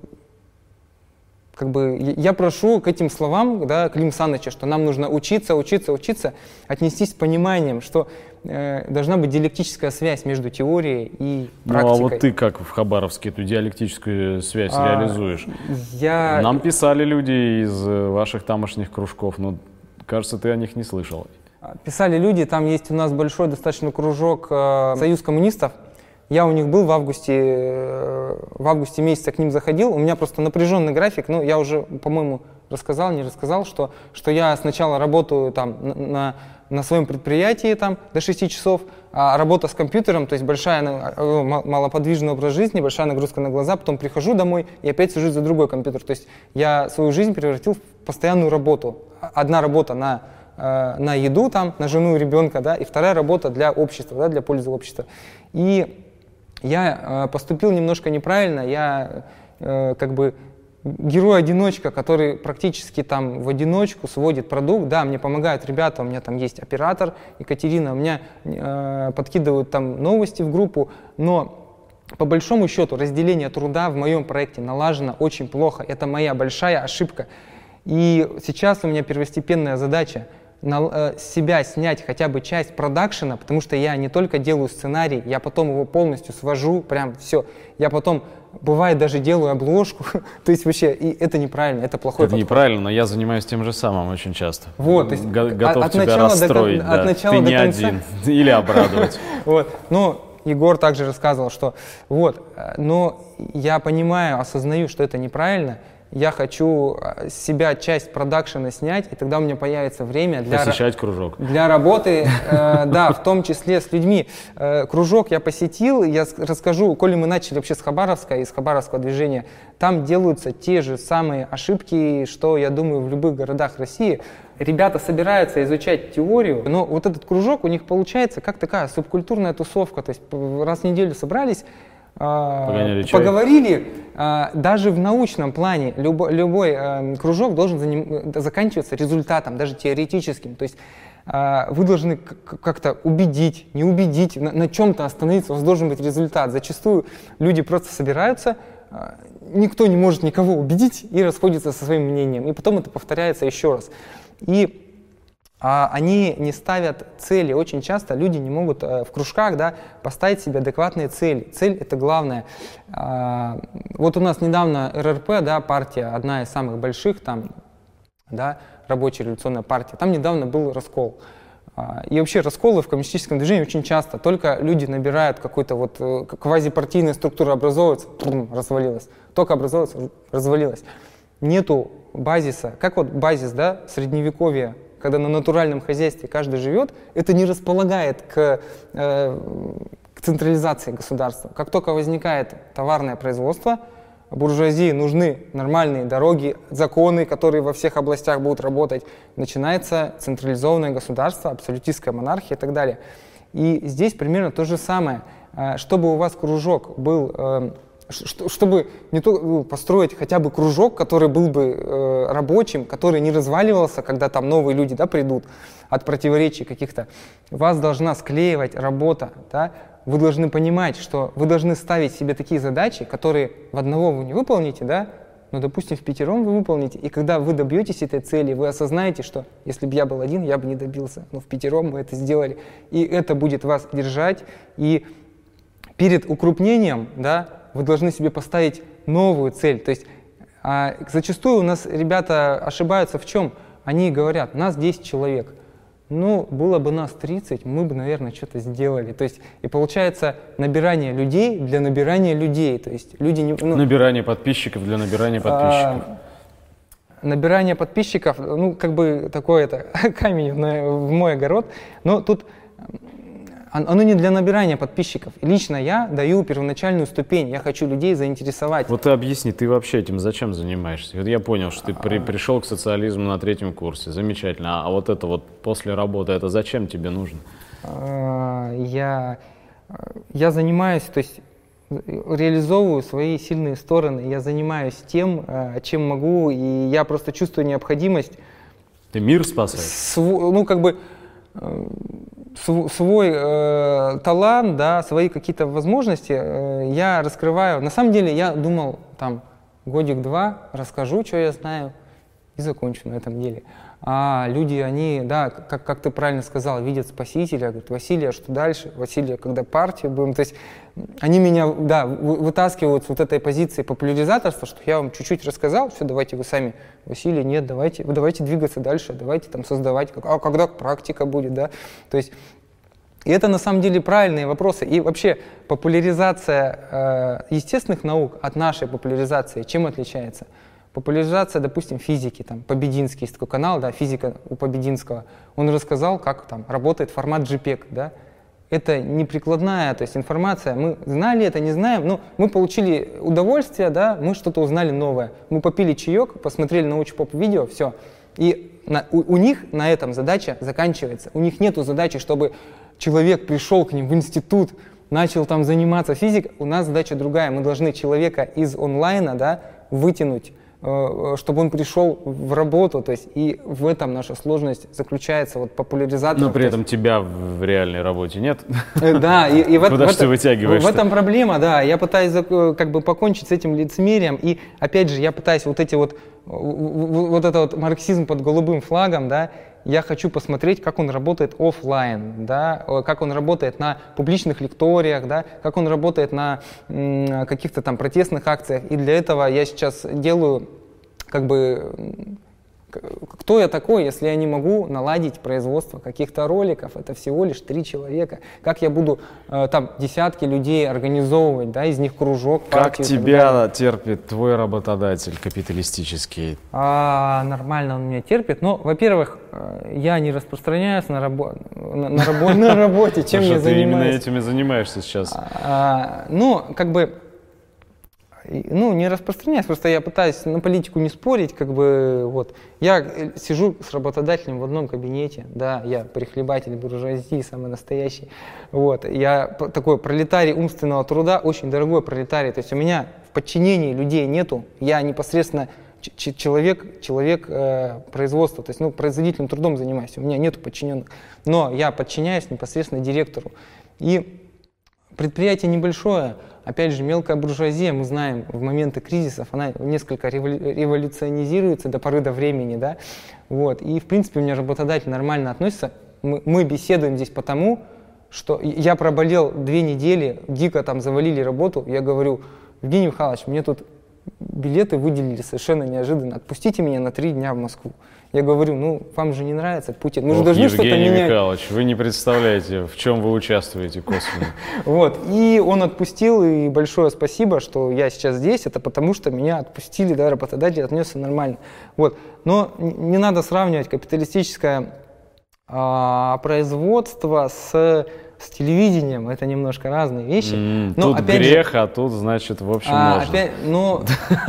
как бы я прошу к этим словам да, Клим Саныча, что нам нужно учиться, учиться, учиться, отнестись с пониманием, что э, должна быть диалектическая связь между теорией и практикой. Ну а вот ты как в Хабаровске эту диалектическую связь а, реализуешь? Я... Нам писали люди из ваших тамошних кружков, но кажется, ты о них не слышал. Писали люди, там есть у нас большой достаточно кружок э, Союз коммунистов. Я у них был в августе, э, в августе месяце к ним заходил. У меня просто напряженный график. Ну, я уже, по-моему, рассказал, не рассказал, что, что я сначала работаю там на, на, своем предприятии там до 6 часов, а работа с компьютером, то есть большая э, малоподвижный образ жизни, большая нагрузка на глаза, потом прихожу домой и опять сажусь за другой компьютер. То есть я свою жизнь превратил в постоянную работу. Одна работа на э, на еду там, на жену и ребенка, да, и вторая работа для общества, да, для пользы общества. И я э, поступил немножко неправильно, я э, как бы герой-одиночка, который практически там в одиночку сводит продукт. Да, мне помогают ребята, у меня там есть оператор Екатерина, у меня э, подкидывают там новости в группу, но по большому счету разделение труда в моем проекте налажено очень плохо. Это моя большая ошибка. И сейчас у меня первостепенная задача на, э, себя снять хотя бы часть продакшена, потому что я не только делаю сценарий, я потом его полностью свожу, прям все. Я потом, бывает, даже делаю обложку. то есть вообще, и это неправильно, это плохой Это подход. неправильно, но я занимаюсь тем же самым очень часто. Вот, то есть Го- от- готов от тебя начала до расстроить, от да. начала Ты до не конца. один. Или обрадовать. Вот. Но Егор также рассказывал, что вот, э, но я понимаю, осознаю, что это неправильно. Я хочу э, с себя часть продакшена снять, и тогда у меня появится время для, Посещать кружок. для работы, э, да, в том числе с людьми. Э, кружок я посетил, я расскажу, коли мы начали вообще с Хабаровска, из Хабаровского движения, там делаются те же самые ошибки, что, я думаю, в любых городах России. Ребята собираются изучать теорию, но вот этот кружок у них получается как такая субкультурная тусовка, то есть п- раз в неделю собрались, Погоняли чай. поговорили, а, даже в научном плане любой, любой а, кружок должен заним- э, заканчиваться результатом, даже теоретическим. То есть а, вы должны как-то убедить, не убедить, на, на чем-то остановиться, у вас должен быть результат. Зачастую люди просто собираются, а, никто не может никого убедить и расходится со своим мнением. И потом это повторяется еще раз. И а они не ставят цели. Очень часто люди не могут э, в кружках да, поставить себе адекватные цели. Цель — это главное. А, вот у нас недавно РРП, да, партия, одна из самых больших, там, да, рабочая революционная партия, там недавно был раскол. А, И вообще расколы в коммунистическом движении очень часто. Только люди набирают какую-то вот э, к- квазипартийная структура образовывается, развалилась. Только образовывается, развалилась. Нету базиса. Как вот базис, да, средневековья, когда на натуральном хозяйстве каждый живет, это не располагает к, э, к централизации государства. Как только возникает товарное производство, буржуазии нужны нормальные дороги, законы, которые во всех областях будут работать. Начинается централизованное государство, абсолютистская монархия и так далее. И здесь примерно то же самое. Э, Чтобы у вас кружок был, э, чтобы не то, ну, построить хотя бы кружок, который был бы э, рабочим, который не разваливался, когда там новые люди да, придут от противоречий каких-то, вас должна склеивать работа, да, вы должны понимать, что вы должны ставить себе такие задачи, которые в одного вы не выполните, да, но, допустим, в пятером вы выполните. И когда вы добьетесь этой цели, вы осознаете, что если бы я был один, я бы не добился. Но в пятером мы это сделали. И это будет вас держать. И перед укрупнением, да, вы должны себе поставить новую цель. То есть а, зачастую у нас ребята ошибаются в чем? Они говорят, нас 10 человек. Ну, было бы нас 30, мы бы, наверное, что-то сделали. То есть, и получается набирание людей для набирания людей. То есть люди не... ну, Набирание подписчиков для набирания подписчиков. а, Набирание подписчиков, ну, как бы такой это камень в, мой огород. Но тут оно не для набирания подписчиков. Лично я даю первоначальную ступень. Я хочу людей заинтересовать. Вот ты объясни, ты вообще этим зачем занимаешься? Вот я понял, что ты А. при- пришел к социализму на третьем курсе, замечательно. А вот это вот после работы, это зачем тебе нужно? А, я, я занимаюсь, то есть реализовываю свои сильные стороны. Я занимаюсь тем, э, чем могу, и я просто чувствую необходимость Ты мир спасаешь? св- ну, как бы свой э, талант, да, свои какие-то возможности э, я раскрываю. На самом деле я думал, там, годик-два, расскажу, что я знаю, и закончу на этом деле. А люди, они, да, как, как ты правильно сказал, видят спасителя, говорят, Василий, а что дальше? Василий, а когда партию будем? То есть они меня, да, вы- вытаскивают с вот этой позиции популяризаторства, что я вам чуть-чуть рассказал, все, давайте вы сами. Василий, нет, давайте, вы давайте двигаться дальше, давайте там создавать, как- а когда практика будет, да? То есть и это на самом деле правильные вопросы. И вообще популяризация э, естественных наук от нашей популяризации чем отличается? Популяризация, допустим, физики, там, Побединский есть такой канал, да, физика у Побединского. Он рассказал, как там работает формат JPEG, да. Это не прикладная, то есть информация, мы знали это, не знаем, но мы получили удовольствие, да, мы что-то узнали новое. Мы попили чаек, посмотрели научпоп видео, все. И на, у, у них на этом задача заканчивается. У них нет задачи, чтобы человек пришел к ним в институт, начал там заниматься физикой. У нас задача другая. Мы должны человека из онлайна да, вытянуть чтобы он пришел в работу, то есть и в этом наша сложность заключается, вот популяризация. Но при этом тебя в реальной работе нет. Э, да, и, и в, Куда в, ты вытягиваешь? В этом проблема, да. Я пытаюсь э, как бы покончить с этим лицемерием, и опять же я пытаюсь вот эти вот вот это вот марксизм под голубым флагом, да, я хочу посмотреть, как он работает офлайн, да, как он работает на публичных лекториях, да, как он работает на каких-то там протестных акциях. И для этого я сейчас делаю как бы кто я такой, если я не могу наладить производство каких-то роликов? Это всего лишь три человека. Как я буду э, там десятки людей организовывать, да, из них кружок, Как тебя терпит твой работодатель капиталистический? А, нормально он меня терпит. Но, во-первых, э, я не распространяюсь на, рабо на, на, рабо на работе, чем я занимаюсь. Ты именно этим и занимаешься сейчас. А, ну, как бы ну, не распространяюсь, просто я пытаюсь на политику не спорить, как бы, вот. Я э, сижу с работодателем в одном кабинете, да, я прихлебатель буржуазии, самый настоящий, вот. Я такой пролетарий умственного труда, очень дорогой пролетарий, то есть у меня в подчинении людей нету, я непосредственно человек, человек э, производства, то есть, ну, производительным трудом занимаюсь, у меня нету подчиненных, но я подчиняюсь непосредственно директору. И предприятие небольшое, Опять же, мелкая буржуазия, мы знаем, в моменты кризисов она несколько революционизируется до поры до времени, да, вот, и, в принципе, у меня работодатель нормально относится, мы, мы беседуем здесь потому, что я проболел две недели, дико там завалили работу, я говорю, Евгений Михайлович, мне тут билеты выделили совершенно неожиданно, отпустите меня на три дня в Москву. Я говорю, ну, вам же не нравится Путин, мы Ох, же должны что-то менять. Михайлович, вы не представляете, в чем вы участвуете косвенно. Вот, и он отпустил, и большое спасибо, что я сейчас здесь, это потому что меня отпустили, да, работодатель отнесся нормально. Вот, но не надо сравнивать капиталистическое а, производство с с телевидением это немножко разные вещи. Mm, но, тут опять грех, же, а тут, значит, в общем, а, можно. Опять, ну,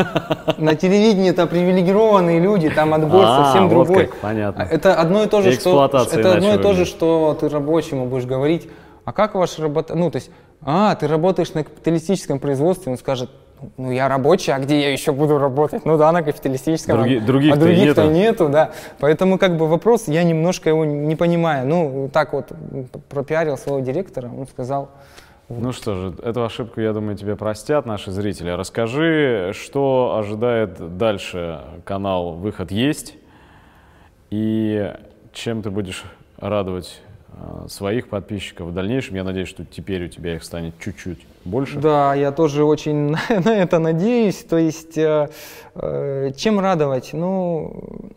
на телевидении это привилегированные люди, там отбор а, совсем другой. понятно. Это одно и то же, что это одно и то же, что ты рабочему будешь говорить. А как ваш работа? Ну, то есть, а, ты работаешь на капиталистическом производстве, он скажет, ну, я рабочий, а где я еще буду работать? Ну да, на капиталистическом, Други, а, других-то, а других-то нету. нету, да. Поэтому как бы вопрос, я немножко его не понимаю. Ну, так вот пропиарил своего директора, он сказал... Ну что же, эту ошибку, я думаю, тебе простят наши зрители. Расскажи, что ожидает дальше канал «Выход есть» и чем ты будешь радовать Э, своих подписчиков в дальнейшем. Я надеюсь, что теперь у тебя их станет чуть-чуть больше. Да, я тоже очень на это надеюсь. То есть, э, э, чем радовать? Ну,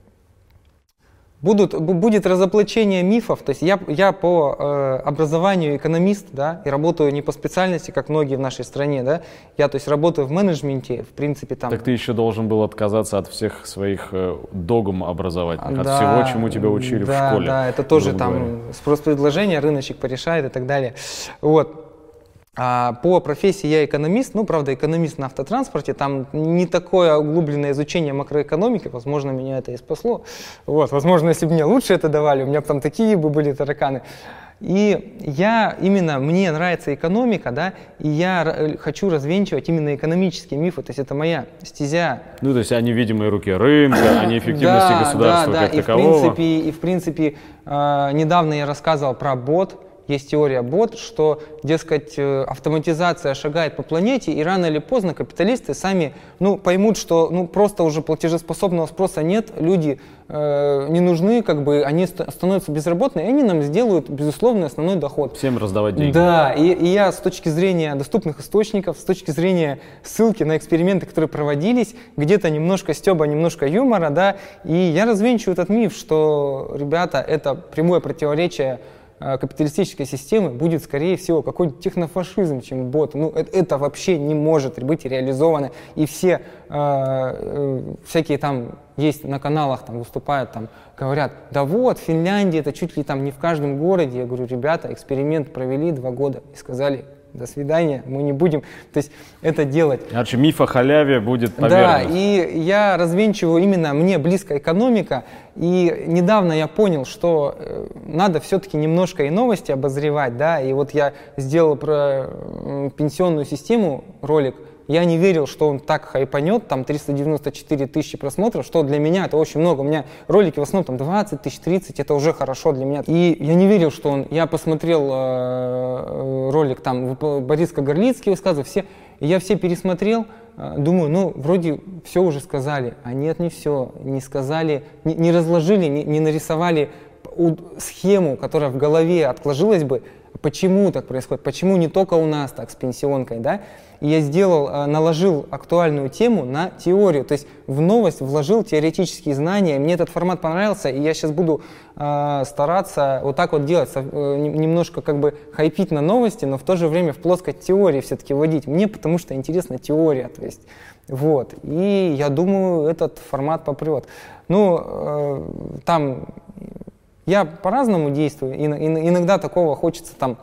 будут, будет разоблачение мифов. То есть я, я по э, образованию экономист, да, и работаю не по специальности, как многие в нашей стране, да. Я, то есть, работаю в менеджменте, в принципе, там. Так ты еще должен был отказаться от всех своих э, догм образовательных, да, от всего, чему тебя учили да, в школе. Да, это тоже там спрос-предложение, рыночек порешает и так далее. Вот. А по профессии я экономист, ну, правда, экономист на автотранспорте, там не такое углубленное изучение макроэкономики, возможно, меня это и спасло. Вот, возможно, если бы мне лучше это давали, у меня бы там такие бы были тараканы. И я именно, мне нравится экономика, да, и я хочу развенчивать именно экономические мифы, то есть это моя стезя. Ну, то есть они видимые руки рынка, они эффективности да, государства да, как да, такового. И в принципе, и в принципе э, недавно я рассказывал про бот, есть теория бот, что, дескать, э, автоматизация шагает по планете, и рано или поздно капиталисты сами ну, поймут, что ну, просто уже платежеспособного спроса нет, люди э, не нужны, как бы они становятся безработными, и они нам сделают, безусловно, основной доход. Всем раздавать деньги. Да, и, и я с точки зрения доступных источников, с точки зрения ссылки на эксперименты, которые проводились, где-то немножко стеба, немножко юмора, да, и я развенчиваю этот миф, что, ребята, это прямое противоречие капиталистической системы будет, скорее всего, какой-нибудь технофашизм, чем бот. Ну, это, это вообще не может быть реализовано. И все э, э, всякие там есть на каналах, там выступают, там говорят, да вот, Финляндия, это чуть ли там не в каждом городе. Я говорю, ребята, эксперимент провели два года и сказали, до свидания, мы не будем, то есть это делать. Значит, миф о халяве будет повернут. Да, и я развенчиваю именно мне близкая экономика, и недавно я понял, что э, надо все-таки немножко и новости обозревать, да, и вот я сделал про пенсионную систему ролик, я не верил, что он так хайпанет, там 394 тысячи просмотров, что для меня это очень много. У меня ролики в основном там 20 тысяч, 30, это уже хорошо для меня. И я не верил, что он... Я посмотрел э, ролик, там Борис Кагарлицкий высказывал, все... И я все пересмотрел, э, думаю, ну, вроде все уже сказали. А нет, не все. Не сказали, не, не разложили, не, не нарисовали схему, которая в голове отложилась бы, почему так происходит, почему не только у нас так с пенсионкой, да, и я сделал, э, наложил актуальную тему на теорию, то есть в новость вложил теоретические знания, мне этот формат понравился, и я сейчас буду э, стараться вот так вот делать, э, немножко как бы хайпить на новости, но в то же время в плоскость теории все-таки вводить, мне потому что интересна теория, то есть. Вот, и я думаю, этот формат попрет. Ну, э, там я по-разному действую, и, иногда такого хочется там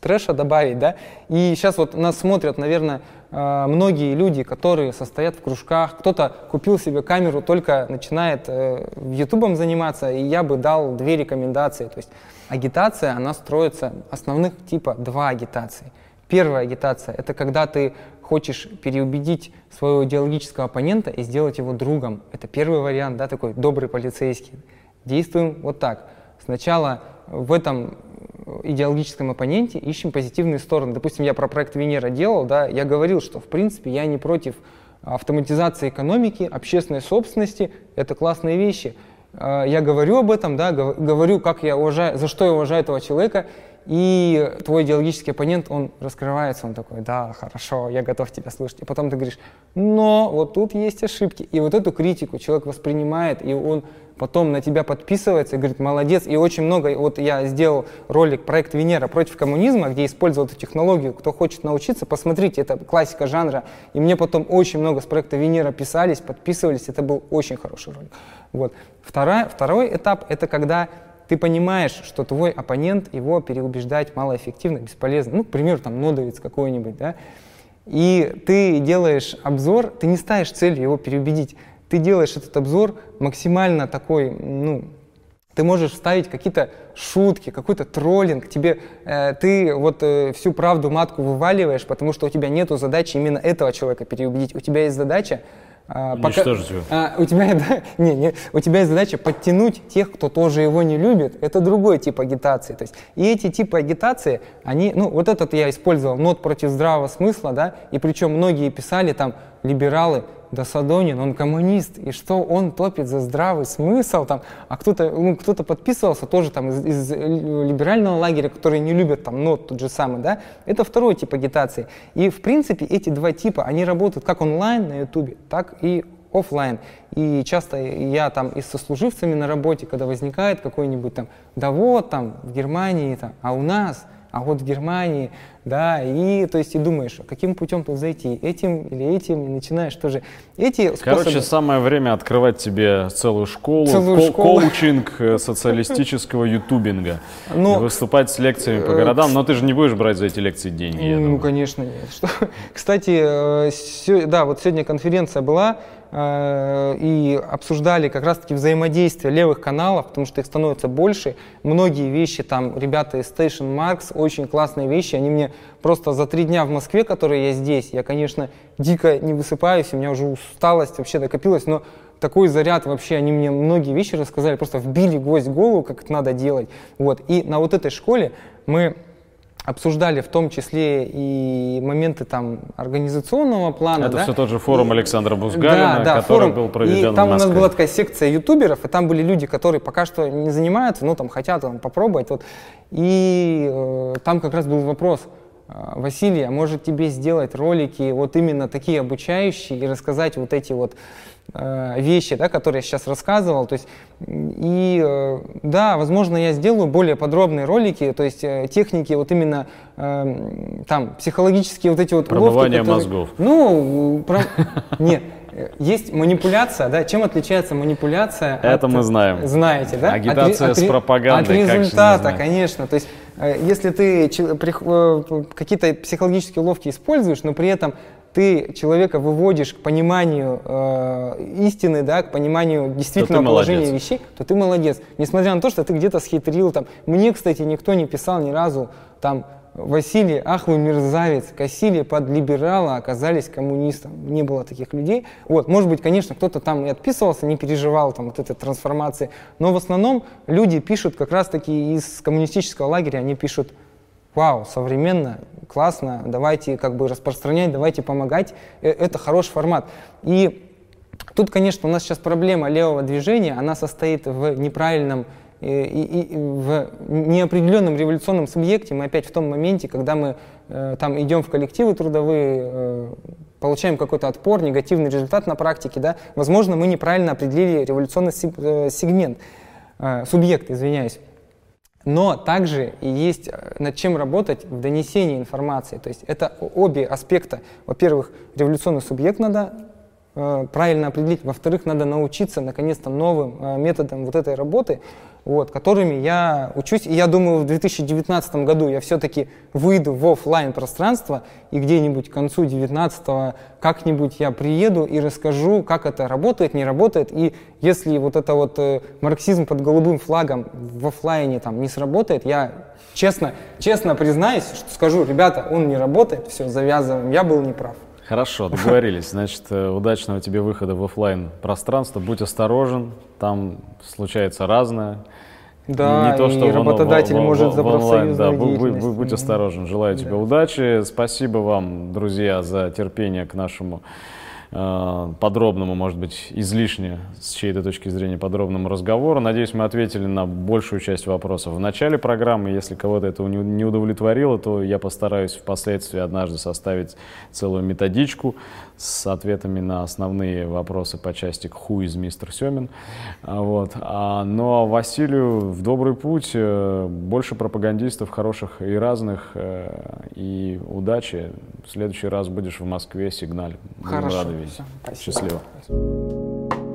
трэша добавить, да. И сейчас вот нас смотрят, наверное, э, многие люди, которые состоят в кружках, кто-то купил себе камеру, только начинает э, ютубом заниматься, и я бы дал две рекомендации. То есть агитация, она строится, основных типа два агитации. Первая агитация – это когда ты хочешь переубедить своего идеологического оппонента и сделать его другом. Это первый вариант, да, такой добрый полицейский. Действуем вот так. Сначала в этом идеологическом оппоненте ищем позитивные стороны. Допустим, я про проект Венера делал, да, я говорил, что в принципе я не против автоматизации экономики, общественной собственности, это классные вещи. А, я говорю об этом, да, говорю, как я уважаю, за что я уважаю этого человека, и твой идеологический оппонент, он раскрывается, он такой, да, хорошо, я готов тебя слушать. И потом ты говоришь, но вот тут есть ошибки. И вот эту критику человек воспринимает, и он потом на тебя подписывается и говорит, молодец. И очень много, вот я сделал ролик «Проект Венера против коммунизма», где использовал эту технологию. Кто хочет научиться, посмотрите, это классика жанра. И мне потом очень много с проекта Венера писались, подписывались. Это был очень хороший ролик. Вот. Вторая, второй этап – это когда ты понимаешь, что твой оппонент, его переубеждать малоэффективно, бесполезно. Ну, к примеру, там, нодовец какой-нибудь, да, и ты делаешь обзор, ты не ставишь целью его переубедить, ты делаешь этот обзор максимально такой, ну, ты можешь вставить какие-то шутки, какой-то троллинг, тебе э, ты вот э, всю правду матку вываливаешь, потому что у тебя нету задачи именно этого человека переубедить. У тебя есть задача а, пока. А, у, тебя, да, не, не, у тебя есть задача подтянуть тех, кто тоже его не любит. Это другой тип агитации. То есть, и эти типы агитации, они, ну, вот этот я использовал, нот против здравого смысла, да, и причем многие писали там, либералы, да Садонин, он коммунист, и что он топит за здравый смысл, там, а кто-то ну, кто подписывался тоже там из, из либерального лагеря, которые не любят там нот тот же самый, да, это второй тип агитации. И в принципе эти два типа, они работают как онлайн на ютубе, так и офлайн. И часто я там и со служивцами на работе, когда возникает какой-нибудь там, да вот там в Германии, там, а у нас – а вот в Германии, да, и то есть и думаешь, каким путем тут зайти, этим или этим, и начинаешь тоже. Эти Короче, способы... самое время открывать тебе целую школу, целую ко- школу. коучинг э, социалистического ютубинга, но... выступать с лекциями по городам, но ты же не будешь брать за эти лекции деньги. Ну, конечно, нет. Что... Кстати, э, да, вот сегодня конференция была, Э, и обсуждали как раз-таки взаимодействие левых каналов, потому что их становится больше. Многие вещи, там, ребята из Station Marks, очень классные вещи, они мне просто за три дня в Москве, которые я здесь, я, конечно, дико не высыпаюсь, у меня уже усталость вообще накопилась, но такой заряд вообще, они мне многие вещи рассказали, просто вбили гвоздь в голову, как это надо делать. Вот. И на вот этой школе мы обсуждали в том числе и моменты там организационного плана. Это да? все тот же форум и, Александра Бузгалина, да, да, который форум. был проведен и там в Москве. у нас была такая секция ютуберов, и там были люди, которые пока что не занимаются, но там хотят там, попробовать. Вот. И э, там как раз был вопрос, э, Василий, а может тебе сделать ролики вот именно такие обучающие и рассказать вот эти вот Э, вещи, да, которые я сейчас рассказывал. То есть, и э, да, возможно, я сделаю более подробные ролики, то есть э, техники вот именно там психологические вот эти вот Промывание уловки, которые, мозгов. Ну, про... нет, есть манипуляция, да? Чем отличается манипуляция? Это от, мы знаем. Знаете, да? Агитация от, с пропагандой. От результата, конечно. То есть э, если ты э, какие-то психологические уловки используешь, но при этом ты человека выводишь к пониманию э, истины, да, к пониманию действительного положения молодец. вещей, то ты молодец. Несмотря на то, что ты где-то схитрил, там, мне, кстати, никто не писал ни разу, там, Василий, ах вы мерзавец, косили под либерала, оказались коммунистом. Не было таких людей. Вот, может быть, конечно, кто-то там и отписывался, не переживал там вот этой трансформации, но в основном люди пишут как раз-таки из коммунистического лагеря, они пишут вау, современно, классно, давайте как бы распространять, давайте помогать, э, это хороший формат. И тут, конечно, у нас сейчас проблема левого движения, она состоит в неправильном э, и, и, в неопределенном революционном субъекте, мы опять в том моменте, когда мы э, там идем в коллективы трудовые, э, получаем какой-то отпор, негативный результат на практике, да, возможно, мы неправильно определили революционный э, сегмент, э, субъект, извиняюсь. Но также есть э, над чем работать в донесении информации. То есть это обе аспекта. Во-первых, революционный субъект надо э, правильно определить. Во-вторых, надо научиться наконец-то новым э, методам вот этой работы вот, которыми я учусь. И я думаю, в 2019 году я все-таки выйду в офлайн пространство и где-нибудь к концу 2019 как-нибудь я приеду и расскажу, как это работает, не работает. И если вот это вот э, марксизм под голубым флагом в офлайне там не сработает, я честно, честно признаюсь, что скажу, ребята, он не работает, все, завязываем, я был неправ. Хорошо, договорились. Значит, э, удачного тебе выхода в офлайн пространство. Будь осторожен, там случается разное. Да, не то, что и работодатель в, может за профсоюзную да, будь, будь, будь осторожен. Желаю да. тебе удачи. Спасибо вам, друзья, за терпение к нашему подробному, может быть, излишне с чьей-то точки зрения подробному разговору. Надеюсь, мы ответили на большую часть вопросов в начале программы. Если кого-то это не удовлетворило, то я постараюсь впоследствии однажды составить целую методичку с ответами на основные вопросы по части «Who из мистер Семин?». Вот. А, но Василию в добрый путь, э, больше пропагандистов хороших и разных, э, и удачи. В следующий раз будешь в Москве, сигналь. Хорошо. Будем рады видеть. Все, Счастливо. Спасибо.